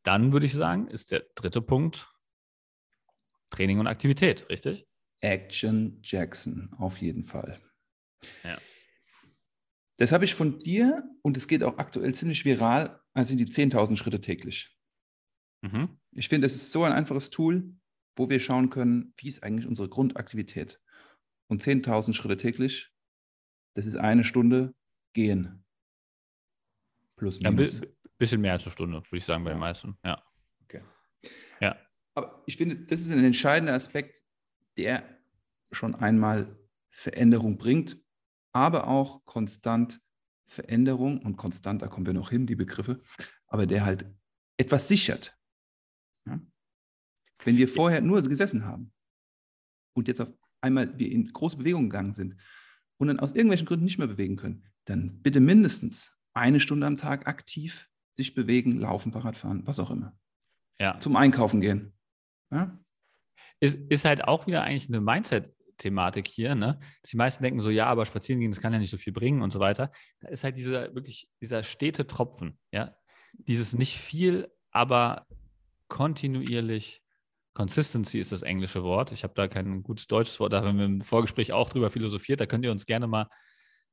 dann würde ich sagen, ist der dritte Punkt Training und Aktivität, richtig? Action Jackson, auf jeden Fall. Ja. Das habe ich von dir und es geht auch aktuell ziemlich viral, also die 10.000 Schritte täglich. Mhm. Ich finde, es ist so ein einfaches Tool, wo wir schauen können, wie ist eigentlich unsere Grundaktivität. Und 10.000 Schritte täglich, das ist eine Stunde gehen. Plus Ja, ein minus. bi- bisschen mehr als eine Stunde, würde ich sagen, bei Ja. den meisten. Ja. Okay. Ja. Aber ich finde, das ist ein entscheidender Aspekt, der schon einmal Veränderung bringt, aber auch konstant Veränderung und konstant, da kommen wir noch hin, die Begriffe, aber der halt etwas sichert. Ja? Wenn wir vorher nur gesessen haben und jetzt auf einmal wir in große Bewegung gegangen sind und dann aus irgendwelchen Gründen nicht mehr bewegen können, dann bitte mindestens eine Stunde am Tag aktiv sich bewegen, laufen, Fahrrad fahren, was auch immer. ja. Zum Einkaufen gehen. Ja? Ist, ist halt auch wieder eigentlich eine Mindset-Thematik hier, ne? Die meisten denken so, ja, aber spazieren gehen, das kann ja nicht so viel bringen und so weiter. Da ist halt dieser wirklich, dieser stete Tropfen, ja. Dieses nicht viel, aber kontinuierlich. Consistency ist das englische Wort. Ich habe da kein gutes deutsches Wort, da haben wir im Vorgespräch auch drüber philosophiert. Da könnt ihr uns gerne mal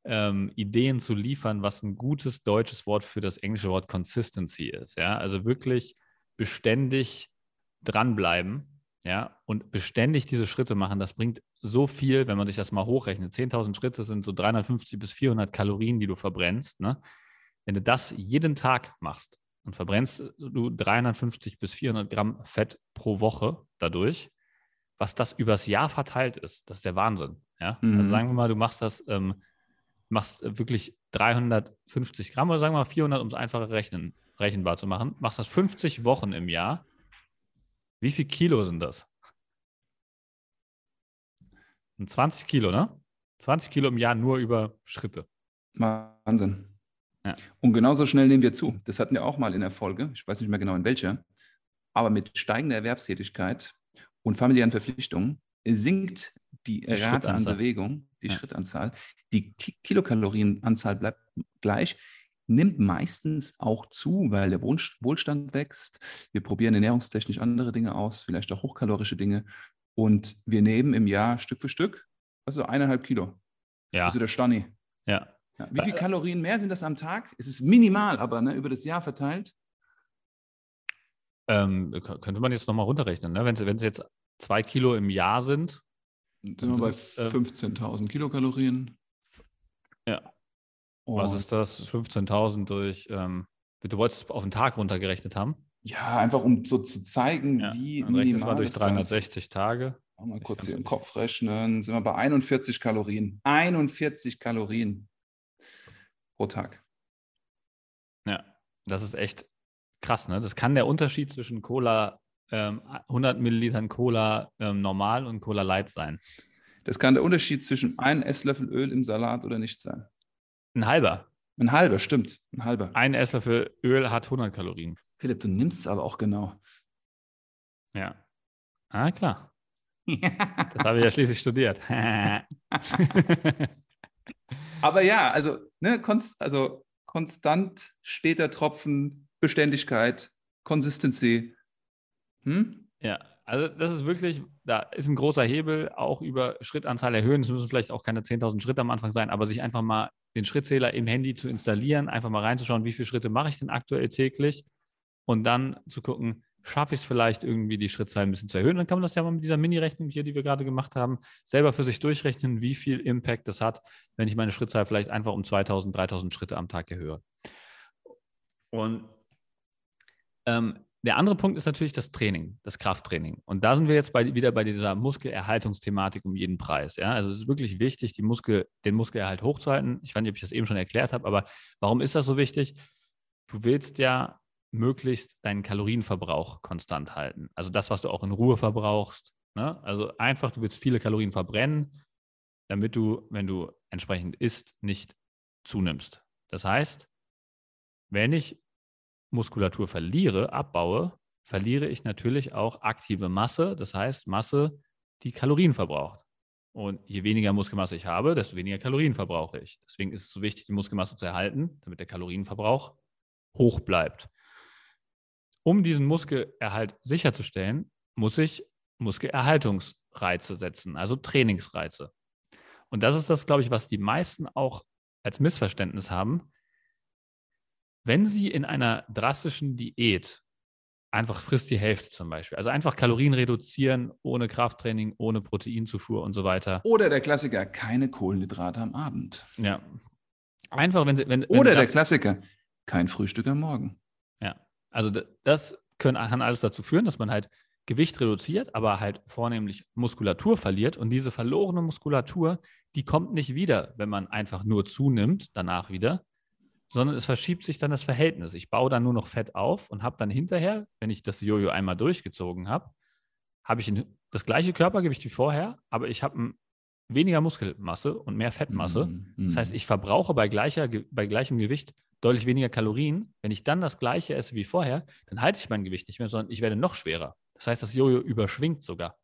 ähm, Ideen zu liefern, was ein gutes deutsches Wort für das englische Wort Consistency ist. Ja, also wirklich beständig dranbleiben, ja, und beständig diese Schritte machen. Das bringt so viel, wenn man sich das mal hochrechnet. 10.000 Schritte sind so 350 bis 400 Kalorien, die du verbrennst. Ne? Wenn du das jeden Tag machst und verbrennst du 350 bis 400 Gramm Fett pro Woche dadurch, was das übers Jahr verteilt ist, das ist der Wahnsinn. Ja? Mhm. Also sagen wir mal, du machst das, ähm, machst wirklich 350 Gramm oder sagen wir mal 400, um es einfacher rechnen, rechenbar zu machen, machst das 50 Wochen im Jahr. Wie viel Kilo sind das? Und 20 Kilo, ne? 20 Kilo im Jahr nur über Schritte. Wahnsinn. Ja. Und genauso schnell nehmen wir zu. Das hatten wir auch mal in der Folge. Ich weiß nicht mehr genau in welcher. Aber mit steigender Erwerbstätigkeit und familiären Verpflichtungen sinkt die, Die Rate an. Bewegung, die Ja. Schrittanzahl. Die Ki Kilokalorienanzahl bleibt gleich, nimmt meistens auch zu, weil der Wohlstand wächst. Wir probieren ernährungstechnisch andere Dinge aus, vielleicht auch hochkalorische Dinge. Und wir nehmen im Jahr Stück für Stück, also eineinhalb Kilo. Ja, Also der Stani. ja. Ja, wie viele Äh, Kalorien mehr sind das am Tag? Es ist minimal, aber ne, über das Jahr verteilt. Ähm, könnte man jetzt nochmal runterrechnen, ne? Wenn es jetzt zwei Kilo im Jahr sind, Sind wir bei sind, ähm, 15.000 Kilokalorien. Ja. Was Und ist das? 15.000 durch, ähm, du wolltest es auf den Tag runtergerechnet haben? Ja, einfach um so zu zeigen, Ja, wie dann rechnest mal minimal durch das Ganze ist. 360 Tage. Mal kurz hier im. Kopf rechnen. Sind wir bei 41 Kalorien. 41 Kalorien pro Tag. Ja, das ist echt krass, ne? Das kann der Unterschied zwischen Cola, ähm, 100 Millilitern Cola ähm, normal und Cola Light sein. Das kann der Unterschied zwischen einem Esslöffel Öl im Salat oder nicht sein. Ein halber. Ein halber, stimmt. Ein halber. Ein Esslöffel Öl hat 100 Kalorien. Philipp, du nimmst es aber auch genau. Ja. Ah, klar. Das habe ich ja schließlich studiert. Aber ja, also, ne, konst, also konstant steter Tropfen, Beständigkeit, Consistency. Hm? Ja, also das ist wirklich, da ist ein großer Hebel, auch über Schrittanzahl erhöhen. Es müssen vielleicht auch keine 10.000 Schritte am Anfang sein, aber sich einfach mal den Schrittzähler im Handy zu installieren, einfach mal reinzuschauen, wie viele Schritte mache ich denn aktuell täglich und dann zu gucken, schaffe ich es vielleicht irgendwie, die Schrittzahl ein bisschen zu erhöhen. Dann kann man das ja mal mit dieser Mini-Rechnung hier, die wir gerade gemacht haben, selber für sich durchrechnen, wie viel Impact das hat, wenn ich meine Schrittzahl vielleicht einfach um 2.000, 3.000 Schritte am Tag erhöhe. Und ähm, der andere Punkt ist natürlich das Training, das Krafttraining. Und da sind wir jetzt bei, wieder bei dieser Muskelerhaltungsthematik um jeden Preis. Ja? Also es ist wirklich wichtig, die Muskel, den Muskelerhalt hochzuhalten. Ich weiß nicht, ob ich das eben schon erklärt habe, aber warum ist das so wichtig? Du willst ja möglichst deinen Kalorienverbrauch konstant halten. Also das, was du auch in Ruhe verbrauchst. Ne? Also einfach, du willst viele Kalorien verbrennen, damit du, wenn du entsprechend isst, nicht zunimmst. Das heißt, wenn ich Muskulatur verliere, abbaue, verliere ich natürlich auch aktive Masse, das heißt Masse, die Kalorien verbraucht. Und je weniger Muskelmasse ich habe, desto weniger Kalorien verbrauche ich. Deswegen ist es so wichtig, die Muskelmasse zu erhalten, damit der Kalorienverbrauch hoch bleibt. Um diesen Muskelerhalt sicherzustellen, muss ich Muskelerhaltungs Reize setzen, also Trainingsreize. Und das ist das, glaube ich, was die meisten auch als Missverständnis haben. Wenn sie in einer drastischen Diät einfach frisst die Hälfte zum Beispiel, also einfach Kalorien reduzieren, ohne Krafttraining, ohne Proteinzufuhr und so weiter. Oder der Klassiker, keine Kohlenhydrate am Abend. Ja. Einfach, wenn sie. Wenn, Oder wenn der Klassiker, kein Frühstück am Morgen. Ja. Also das können, kann alles dazu führen, dass man halt Gewicht reduziert, aber halt vornehmlich Muskulatur verliert. Und diese verlorene Muskulatur, die kommt nicht wieder, wenn man einfach nur zunimmt, danach wieder, sondern es verschiebt sich dann das Verhältnis. Ich baue dann nur noch Fett auf und habe dann hinterher, wenn ich das Jojo einmal durchgezogen habe, habe ich das gleiche Körpergewicht wie vorher, aber ich habe weniger Muskelmasse und mehr Fettmasse. Mm, Das heißt, ich verbrauche bei, gleicher, bei gleichem Gewicht deutlich weniger Kalorien. Wenn ich dann das gleiche esse wie vorher, dann halte ich mein Gewicht nicht mehr, sondern ich werde noch schwerer. Das heißt, das Jojo überschwingt sogar.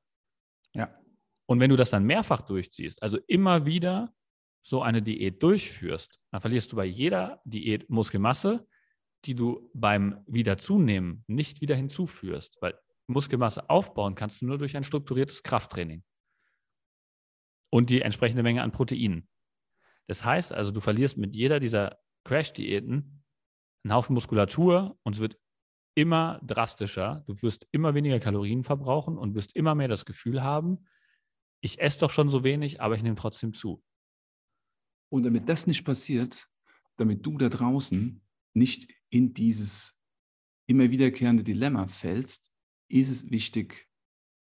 Ja. Und wenn du das dann mehrfach durchziehst, also immer wieder so eine Diät durchführst, dann verlierst du bei jeder Diät Muskelmasse, die du beim Wiederzunehmen nicht wieder hinzuführst, weil Muskelmasse aufbauen kannst du nur durch ein strukturiertes Krafttraining und die entsprechende Menge an Proteinen. Das heißt also, du verlierst mit jeder dieser Crash-Diäten einen Haufen Muskulatur und es wird immer drastischer. Du wirst immer weniger Kalorien verbrauchen und wirst immer mehr das Gefühl haben, ich esse doch schon so wenig, aber ich nehme trotzdem zu. Und damit das nicht passiert, damit du da draußen nicht in dieses immer wiederkehrende Dilemma fällst, ist es wichtig,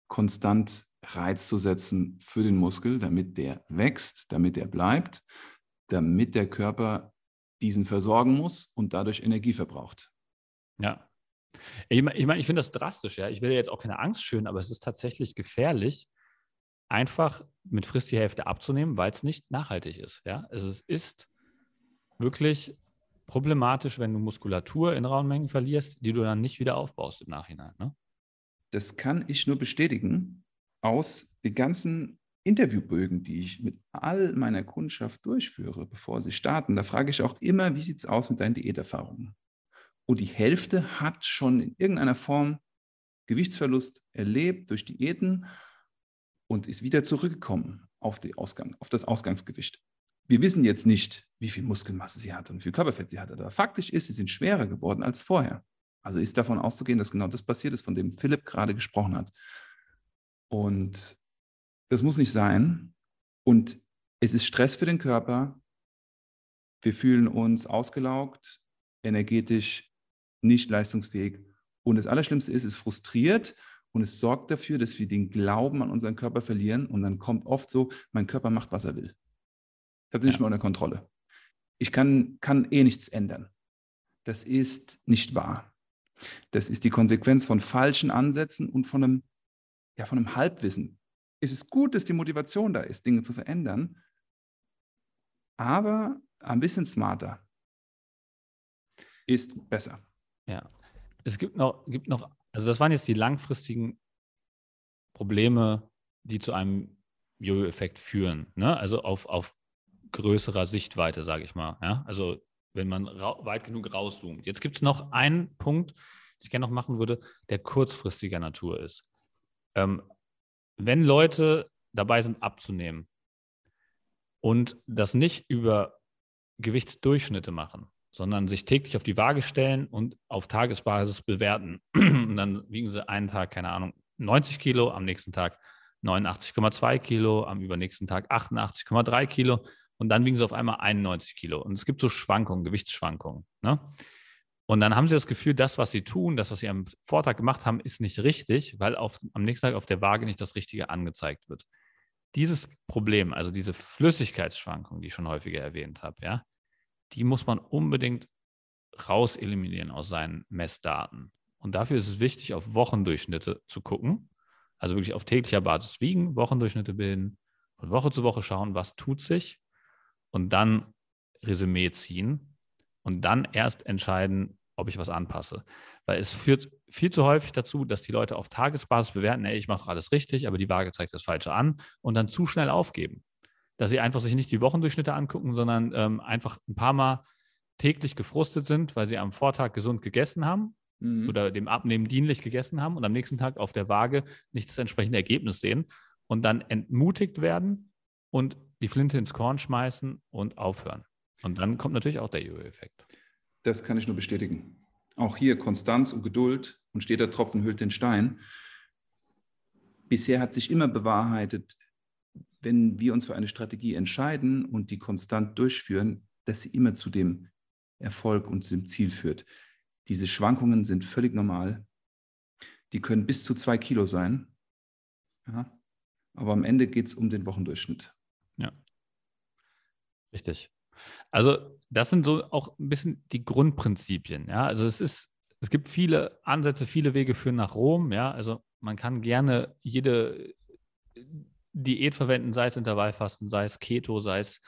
konstant Reiz zu setzen für den Muskel, damit der wächst, damit er bleibt, damit der Körper diesen versorgen muss und dadurch Energie verbraucht. Ja, ich meine, ich, mein, ich finde das drastisch, ja. Ich will jetzt auch keine Angst schön, aber es ist tatsächlich gefährlich, einfach mit Frist die Hälfte abzunehmen, weil es nicht nachhaltig ist. Ja? Also es ist wirklich problematisch, wenn du Muskulatur in rauen Mengen verlierst, die du dann nicht wieder aufbaust im Nachhinein. Ne? Das kann ich nur bestätigen aus den ganzen Interviewbögen, die ich mit all meiner Kundschaft durchführe, bevor sie starten. Da frage ich auch immer, wie sieht es aus mit deinen Diäterfahrungen? Und die Hälfte hat schon in irgendeiner Form Gewichtsverlust erlebt durch Diäten und ist wieder zurückgekommen auf, Ausgang, auf, das Ausgangsgewicht. Wir wissen jetzt nicht, wie viel Muskelmasse sie hat und wie viel Körperfett sie hat, aber faktisch ist, sie sind schwerer geworden als vorher. Also ist davon auszugehen, dass genau das passiert ist, von dem Philipp gerade gesprochen hat. Und das muss nicht sein. Und es ist Stress für den Körper. Wir fühlen uns ausgelaugt, energetisch nicht leistungsfähig. Und das Allerschlimmste ist, es frustriert und es sorgt dafür, dass wir den Glauben an unseren Körper verlieren. Und dann kommt oft so, mein Körper macht, was er will. Ich habe ja. nicht mehr unter Kontrolle. Ich kann, kann eh nichts ändern. Das ist nicht wahr. Das ist die Konsequenz von falschen Ansätzen und von einem, ja, von einem Halbwissen. Es ist gut, dass die Motivation da ist, Dinge zu verändern, aber ein bisschen smarter ist besser. Ja. Es gibt noch, gibt noch, also das waren jetzt die langfristigen Probleme, die zu einem Jojo-Effekt führen. Ne? Also auf, auf größerer Sichtweite, sage ich mal. Ja? Also wenn man weit genug rauszoomt. Jetzt gibt es noch einen Punkt, den ich gerne noch machen würde, der kurzfristiger Natur ist. Ähm, wenn Leute dabei sind, abzunehmen und das nicht über Gewichtsdurchschnitte machen, sondern sich täglich auf die Waage stellen und auf Tagesbasis bewerten. Und dann wiegen sie einen Tag, keine Ahnung, 90 Kilo, am nächsten Tag 89,2 Kilo, am übernächsten Tag 88,3 Kilo und dann wiegen sie auf einmal 91 Kilo. Und es gibt so Schwankungen, Gewichtsschwankungen. Ne? Und dann haben sie das Gefühl, das, was sie tun, das, was sie am Vortag gemacht haben, ist nicht richtig, weil auf, am nächsten Tag auf der Waage nicht das Richtige angezeigt wird. Dieses Problem, also diese Flüssigkeitsschwankung, die ich schon häufiger erwähnt habe, ja, die muss man unbedingt raus eliminieren aus seinen Messdaten. Und dafür ist es wichtig, auf Wochendurchschnitte zu gucken. Also wirklich auf täglicher Basis wiegen, Wochendurchschnitte bilden, von Woche zu Woche schauen, was tut sich und dann Resümee ziehen und dann erst entscheiden, ob ich was anpasse. Weil es führt viel zu häufig dazu, dass die Leute auf Tagesbasis bewerten, ey, ich mache alles richtig, aber die Waage zeigt das Falsche an und dann zu schnell aufgeben dass sie einfach sich nicht die Wochendurchschnitte angucken, sondern ähm, einfach ein paar Mal täglich gefrustet sind, weil sie am Vortag gesund gegessen haben mhm. oder dem Abnehmen dienlich gegessen haben und am nächsten Tag auf der Waage nicht das entsprechende Ergebnis sehen und dann entmutigt werden und die Flinte ins Korn schmeißen und aufhören. Und dann kommt natürlich auch der Jojo-Effekt. Das kann ich nur bestätigen. Auch hier Konstanz und Geduld und steter Tropfen hüllt den Stein. Bisher hat sich immer bewahrheitet, wenn wir uns für eine Strategie entscheiden und die konstant durchführen, dass sie immer zu dem Erfolg und zum Ziel führt. Diese Schwankungen sind völlig normal. Die können bis zu zwei Kilo sein. Ja, aber am Ende geht es um den Wochendurchschnitt. Ja. Richtig. Also, das sind so auch ein bisschen die Grundprinzipien. Ja, also es ist, es gibt viele Ansätze, viele Wege führen nach Rom. Ja, also man kann gerne jede Diät verwenden, sei es Intervallfasten, sei es Keto, sei es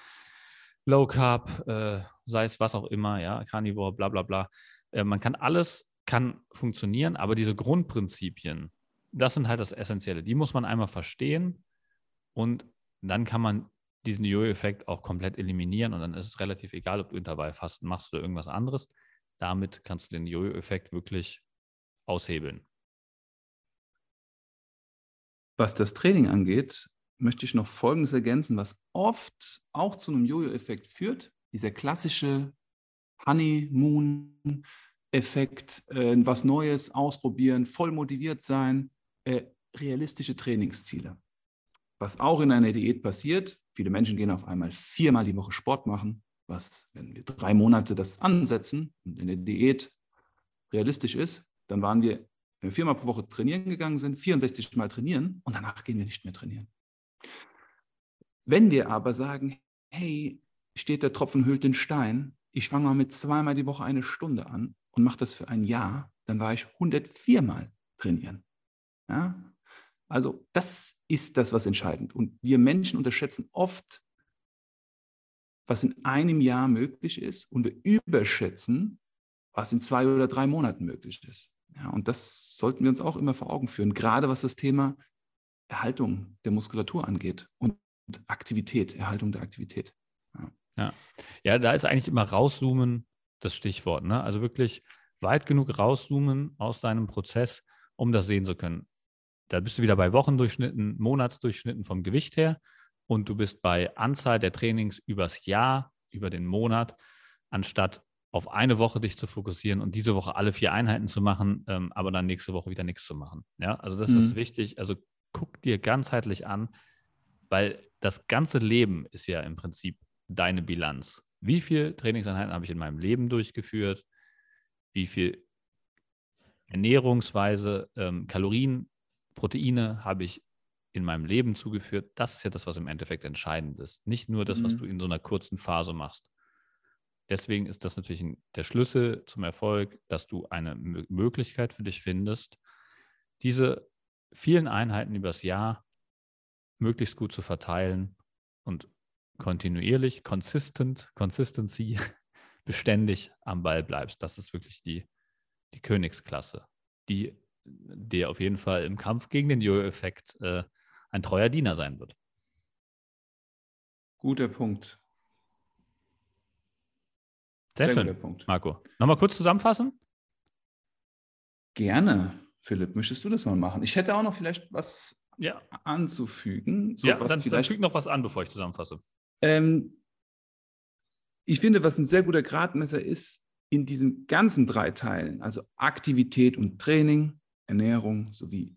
Low Carb, äh, sei es was auch immer, ja, Carnivore, bla bla bla. Äh, man kann alles, kann funktionieren, aber diese Grundprinzipien, das sind halt das Essentielle. Die muss man einmal verstehen und dann kann man diesen Jojo-Effekt auch komplett eliminieren und dann ist es relativ egal, ob du Intervallfasten machst oder irgendwas anderes. Damit kannst du den Jojo-Effekt wirklich aushebeln. Was das Training angeht, möchte ich noch Folgendes ergänzen, was oft auch zu einem Jojo-Effekt führt. Dieser klassische Honeymoon-Effekt, äh, was Neues ausprobieren, voll motiviert sein, äh, realistische Trainingsziele. Was auch in einer Diät passiert, viele Menschen gehen auf einmal viermal die Woche Sport machen, was, wenn wir drei Monate das ansetzen und in der Diät realistisch ist, dann waren wir, wenn wir viermal pro Woche trainieren gegangen sind, 64 Mal trainieren und danach gehen wir nicht mehr trainieren. Wenn wir aber sagen, hey, steht der Tropfen hüllt den Stein, ich fange mal mit zweimal die Woche eine Stunde an und mache das für ein Jahr, dann war ich 104 Mal trainieren. Ja? Also das ist das, was entscheidend. Und wir Menschen unterschätzen oft, was in einem Jahr möglich ist und wir überschätzen, was in zwei oder drei Monaten möglich ist. Ja, und das sollten wir uns auch immer vor Augen führen, gerade was das Thema Erhaltung der Muskulatur angeht und Aktivität, Erhaltung der Aktivität. Ja. ja. Ja, da ist eigentlich immer rauszoomen das Stichwort. Ne? Also wirklich weit genug rauszoomen aus deinem Prozess, um das sehen zu können. Da bist du wieder bei Wochendurchschnitten, Monatsdurchschnitten vom Gewicht her und du bist bei Anzahl der Trainings übers Jahr, über den Monat, anstatt auf eine Woche dich zu fokussieren und diese Woche alle vier Einheiten zu machen, ähm, aber dann nächste Woche wieder nichts zu machen. Ja, also das mhm. ist wichtig. Also guck dir ganzheitlich an, weil das ganze Leben ist ja im Prinzip deine Bilanz. Wie viele Trainingseinheiten habe ich in meinem Leben durchgeführt? Wie viel Ernährungsweise, ähm, Kalorien, Proteine habe ich in meinem Leben zugeführt? Das ist ja das, was im Endeffekt entscheidend ist. Nicht nur das, mhm. was du in so einer kurzen Phase machst. Deswegen ist das natürlich ein, der Schlüssel zum Erfolg, dass du eine M Möglichkeit für dich findest, diese vielen Einheiten übers Jahr möglichst gut zu verteilen und kontinuierlich, consistent, Consistency, beständig am Ball bleibst. Das ist wirklich die, die Königsklasse, die dir auf jeden Fall im Kampf gegen den Jojo-Effekt äh, ein treuer Diener sein wird. Guter Punkt. Sehr, Sehr schön, Punkt. Marco. Nochmal kurz zusammenfassen? Gerne. Philipp, möchtest du das mal machen? Ich hätte auch noch vielleicht was ja. anzufügen. So ja, dann, vielleicht, dann füg noch was an, bevor ich zusammenfasse. Ähm, ich finde, was ein sehr guter Gradmesser ist, in diesen ganzen drei Teilen, also Aktivität und Training, Ernährung sowie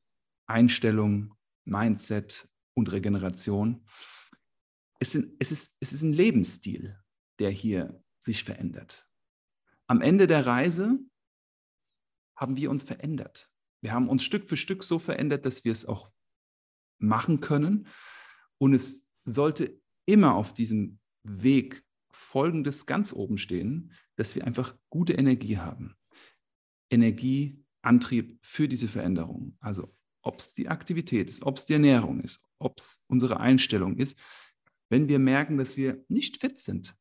Einstellung, Mindset und Regeneration, es, sind, es, ist, es ist ein Lebensstil, der hier sich verändert. Am Ende der Reise haben wir uns verändert. Wir haben uns Stück für Stück so verändert, dass wir es auch machen können. Und es sollte immer auf diesem Weg Folgendes ganz oben stehen, dass wir einfach gute Energie haben. Energie, Antrieb für diese Veränderung. Also ob es die Aktivität ist, ob es die Ernährung ist, ob es unsere Einstellung ist. Wenn wir merken, dass wir nicht fit sind,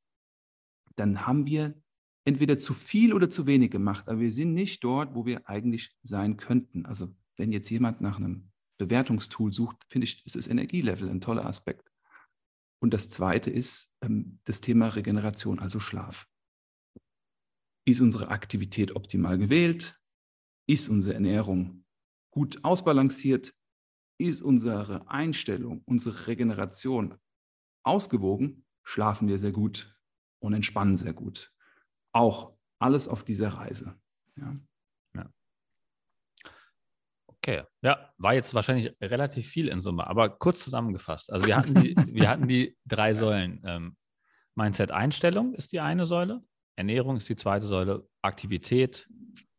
dann haben wir entweder zu viel oder zu wenig gemacht, aber wir sind nicht dort, wo wir eigentlich sein könnten. Also wenn jetzt jemand nach einem Bewertungstool sucht, finde ich, ist das Energielevel ein toller Aspekt. Und das Zweite ist ähm, das Thema Regeneration, also Schlaf. Ist unsere Aktivität optimal gewählt? Ist unsere Ernährung gut ausbalanciert? ist unsere Einstellung, unsere Regeneration ausgewogen, schlafen wir sehr gut und entspannen sehr gut. Auch alles auf dieser Reise. Ja. ja. Okay, ja, war jetzt wahrscheinlich relativ viel in Summe, aber kurz zusammengefasst. Also wir hatten die, wir hatten die drei Säulen. Ähm, Mindset-Einstellung ist die eine Säule, Ernährung ist die zweite Säule, Aktivität,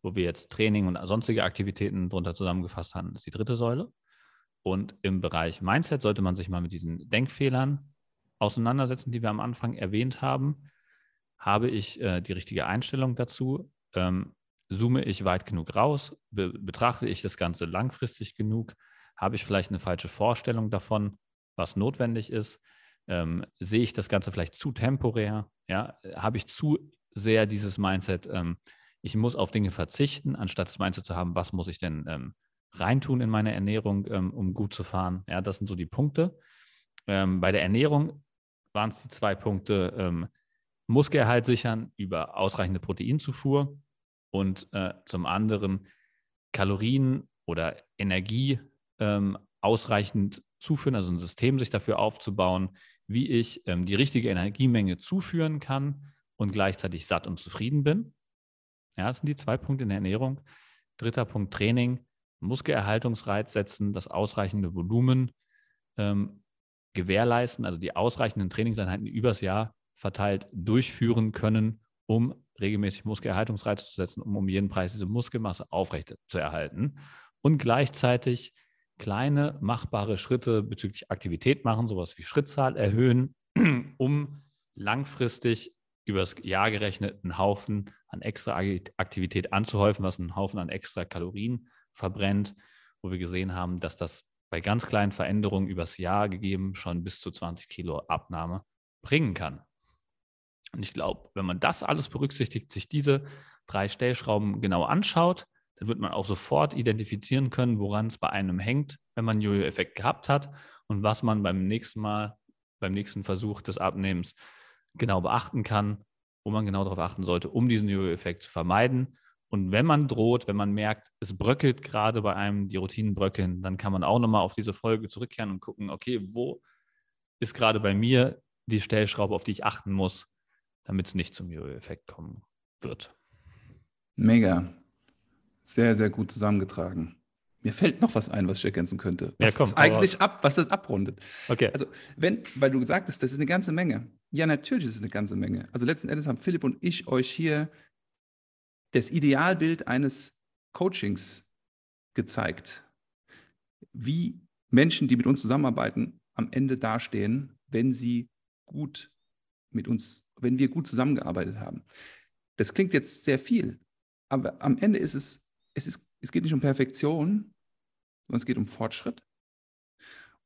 wo wir jetzt Training und sonstige Aktivitäten drunter zusammengefasst haben, ist die dritte Säule. Und im Bereich Mindset sollte man sich mal mit diesen Denkfehlern auseinandersetzen, die wir am Anfang erwähnt haben. Habe ich äh, die richtige Einstellung dazu? Ähm, zoome ich weit genug raus? Be betrachte ich das Ganze langfristig genug? Habe ich vielleicht eine falsche Vorstellung davon, was notwendig ist? Ähm, sehe ich das Ganze vielleicht zu temporär? Ja? Habe ich zu sehr dieses Mindset, ähm, ich muss auf Dinge verzichten, anstatt das Mindset zu haben, was muss ich denn ähm, reintun in meine Ernährung, ähm, um gut zu fahren? Ja, das sind so die Punkte. Ähm, bei der Ernährung waren es die zwei Punkte, ähm, Muskelerhalt sichern über ausreichende Proteinzufuhr und äh, zum anderen Kalorien oder Energie ähm, ausreichend zuführen, also ein System sich dafür aufzubauen, wie ich ähm, die richtige Energiemenge zuführen kann und gleichzeitig satt und zufrieden bin. Ja, das sind die zwei Punkte in der Ernährung. Dritter Punkt Training, Muskelerhaltungsreiz setzen, das ausreichende Volumen ähm, gewährleisten, also die ausreichenden Trainingseinheiten übers Jahr verteilt durchführen können, um regelmäßig Muskelerhaltungsreize zu setzen, um um jeden Preis diese Muskelmasse aufrecht zu erhalten und gleichzeitig kleine machbare Schritte bezüglich Aktivität machen, sowas wie Schrittzahl erhöhen, um langfristig übers Jahr gerechnet einen Haufen an extra Aktivität anzuhäufen, was einen Haufen an extra Kalorien verbrennt, wo wir gesehen haben, dass das bei ganz kleinen Veränderungen übers Jahr gegeben schon bis zu 20 Kilo Abnahme bringen kann. Und ich glaube, wenn man das alles berücksichtigt, sich diese drei Stellschrauben genau anschaut, dann wird man auch sofort identifizieren können, woran es bei einem hängt, wenn man Jojo-Effekt gehabt hat und was man beim nächsten Mal, beim nächsten Versuch des Abnehmens genau beachten kann, wo man genau darauf achten sollte, um diesen Jojo-Effekt zu vermeiden. Und wenn man droht, wenn man merkt, es bröckelt gerade bei einem, die Routinen bröckeln, dann kann man auch nochmal auf diese Folge zurückkehren und gucken, okay, wo ist gerade bei mir die Stellschraube, auf die ich achten muss, damit es nicht zum Jojo-Effekt kommen wird. Mega. Sehr, sehr gut zusammengetragen. Mir fällt noch was ein, was ich ergänzen könnte. Was ja, komm, das eigentlich ab, was das abrundet. Okay. Also, wenn, weil du gesagt hast, das ist eine ganze Menge. Ja, natürlich ist es eine ganze Menge. Also letzten Endes haben Philipp und ich euch hier das Idealbild eines Coachings gezeigt. Wie Menschen, die mit uns zusammenarbeiten, am Ende dastehen, wenn sie gut mit uns, wenn wir gut zusammengearbeitet haben. Das klingt jetzt sehr viel, aber am Ende ist es, es, ist, es geht nicht um Perfektion, sondern es geht um Fortschritt.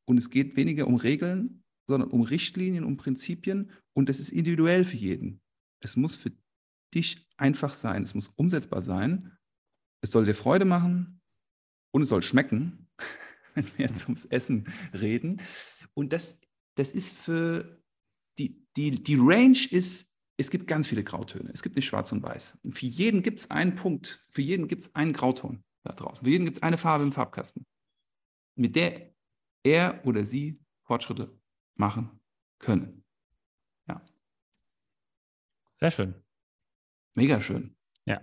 Und es geht weniger um Regeln, sondern um Richtlinien, um Prinzipien. Und das ist individuell für jeden. Es muss für dich einfach sein, es muss umsetzbar sein. Es soll dir Freude machen und es soll schmecken, wenn wir jetzt ums Essen reden. Und das, das ist für die, die, die Range ist, es gibt ganz viele Grautöne. Es gibt nicht schwarz und weiß. Und für jeden gibt es einen Punkt, für jeden gibt es einen Grauton da draußen. Für jeden gibt es eine Farbe im Farbkasten, mit der er oder sie Fortschritte machen können. Ja. Sehr schön. Mega schön. Ja.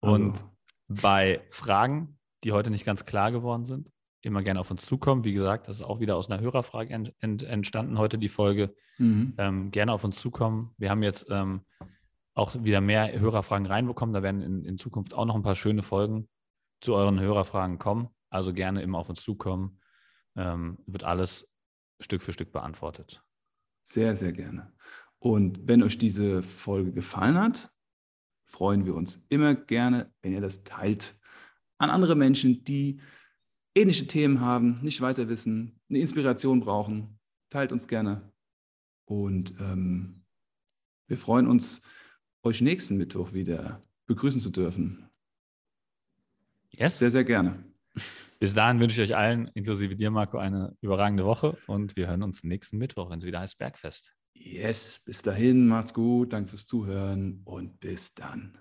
Und also. bei Fragen, die heute nicht ganz klar geworden sind, immer gerne auf uns zukommen. Wie gesagt, das ist auch wieder aus einer Hörerfrage ent, ent, entstanden heute die Folge. Mhm. Ähm, gerne auf uns zukommen. Wir haben jetzt ähm, auch wieder mehr Hörerfragen reinbekommen. Da werden in, in, Zukunft auch noch ein paar schöne Folgen zu euren Hörerfragen kommen. Also gerne immer auf uns zukommen. Ähm, wird alles Stück für Stück beantwortet. Sehr, sehr gerne. Und wenn euch diese Folge gefallen hat, freuen wir uns immer gerne, wenn ihr das teilt an andere Menschen, die ähnliche Themen haben, nicht weiter wissen, eine Inspiration brauchen. Teilt uns gerne. Und ähm, wir freuen uns, euch nächsten Mittwoch wieder begrüßen zu dürfen. Yes. Sehr, sehr gerne. Bis dahin wünsche ich euch allen, inklusive dir, Marco, eine überragende Woche und wir hören uns nächsten Mittwoch, wenn es wieder heißt Bergfest. Yes, bis dahin, macht's gut, danke fürs Zuhören und bis dann.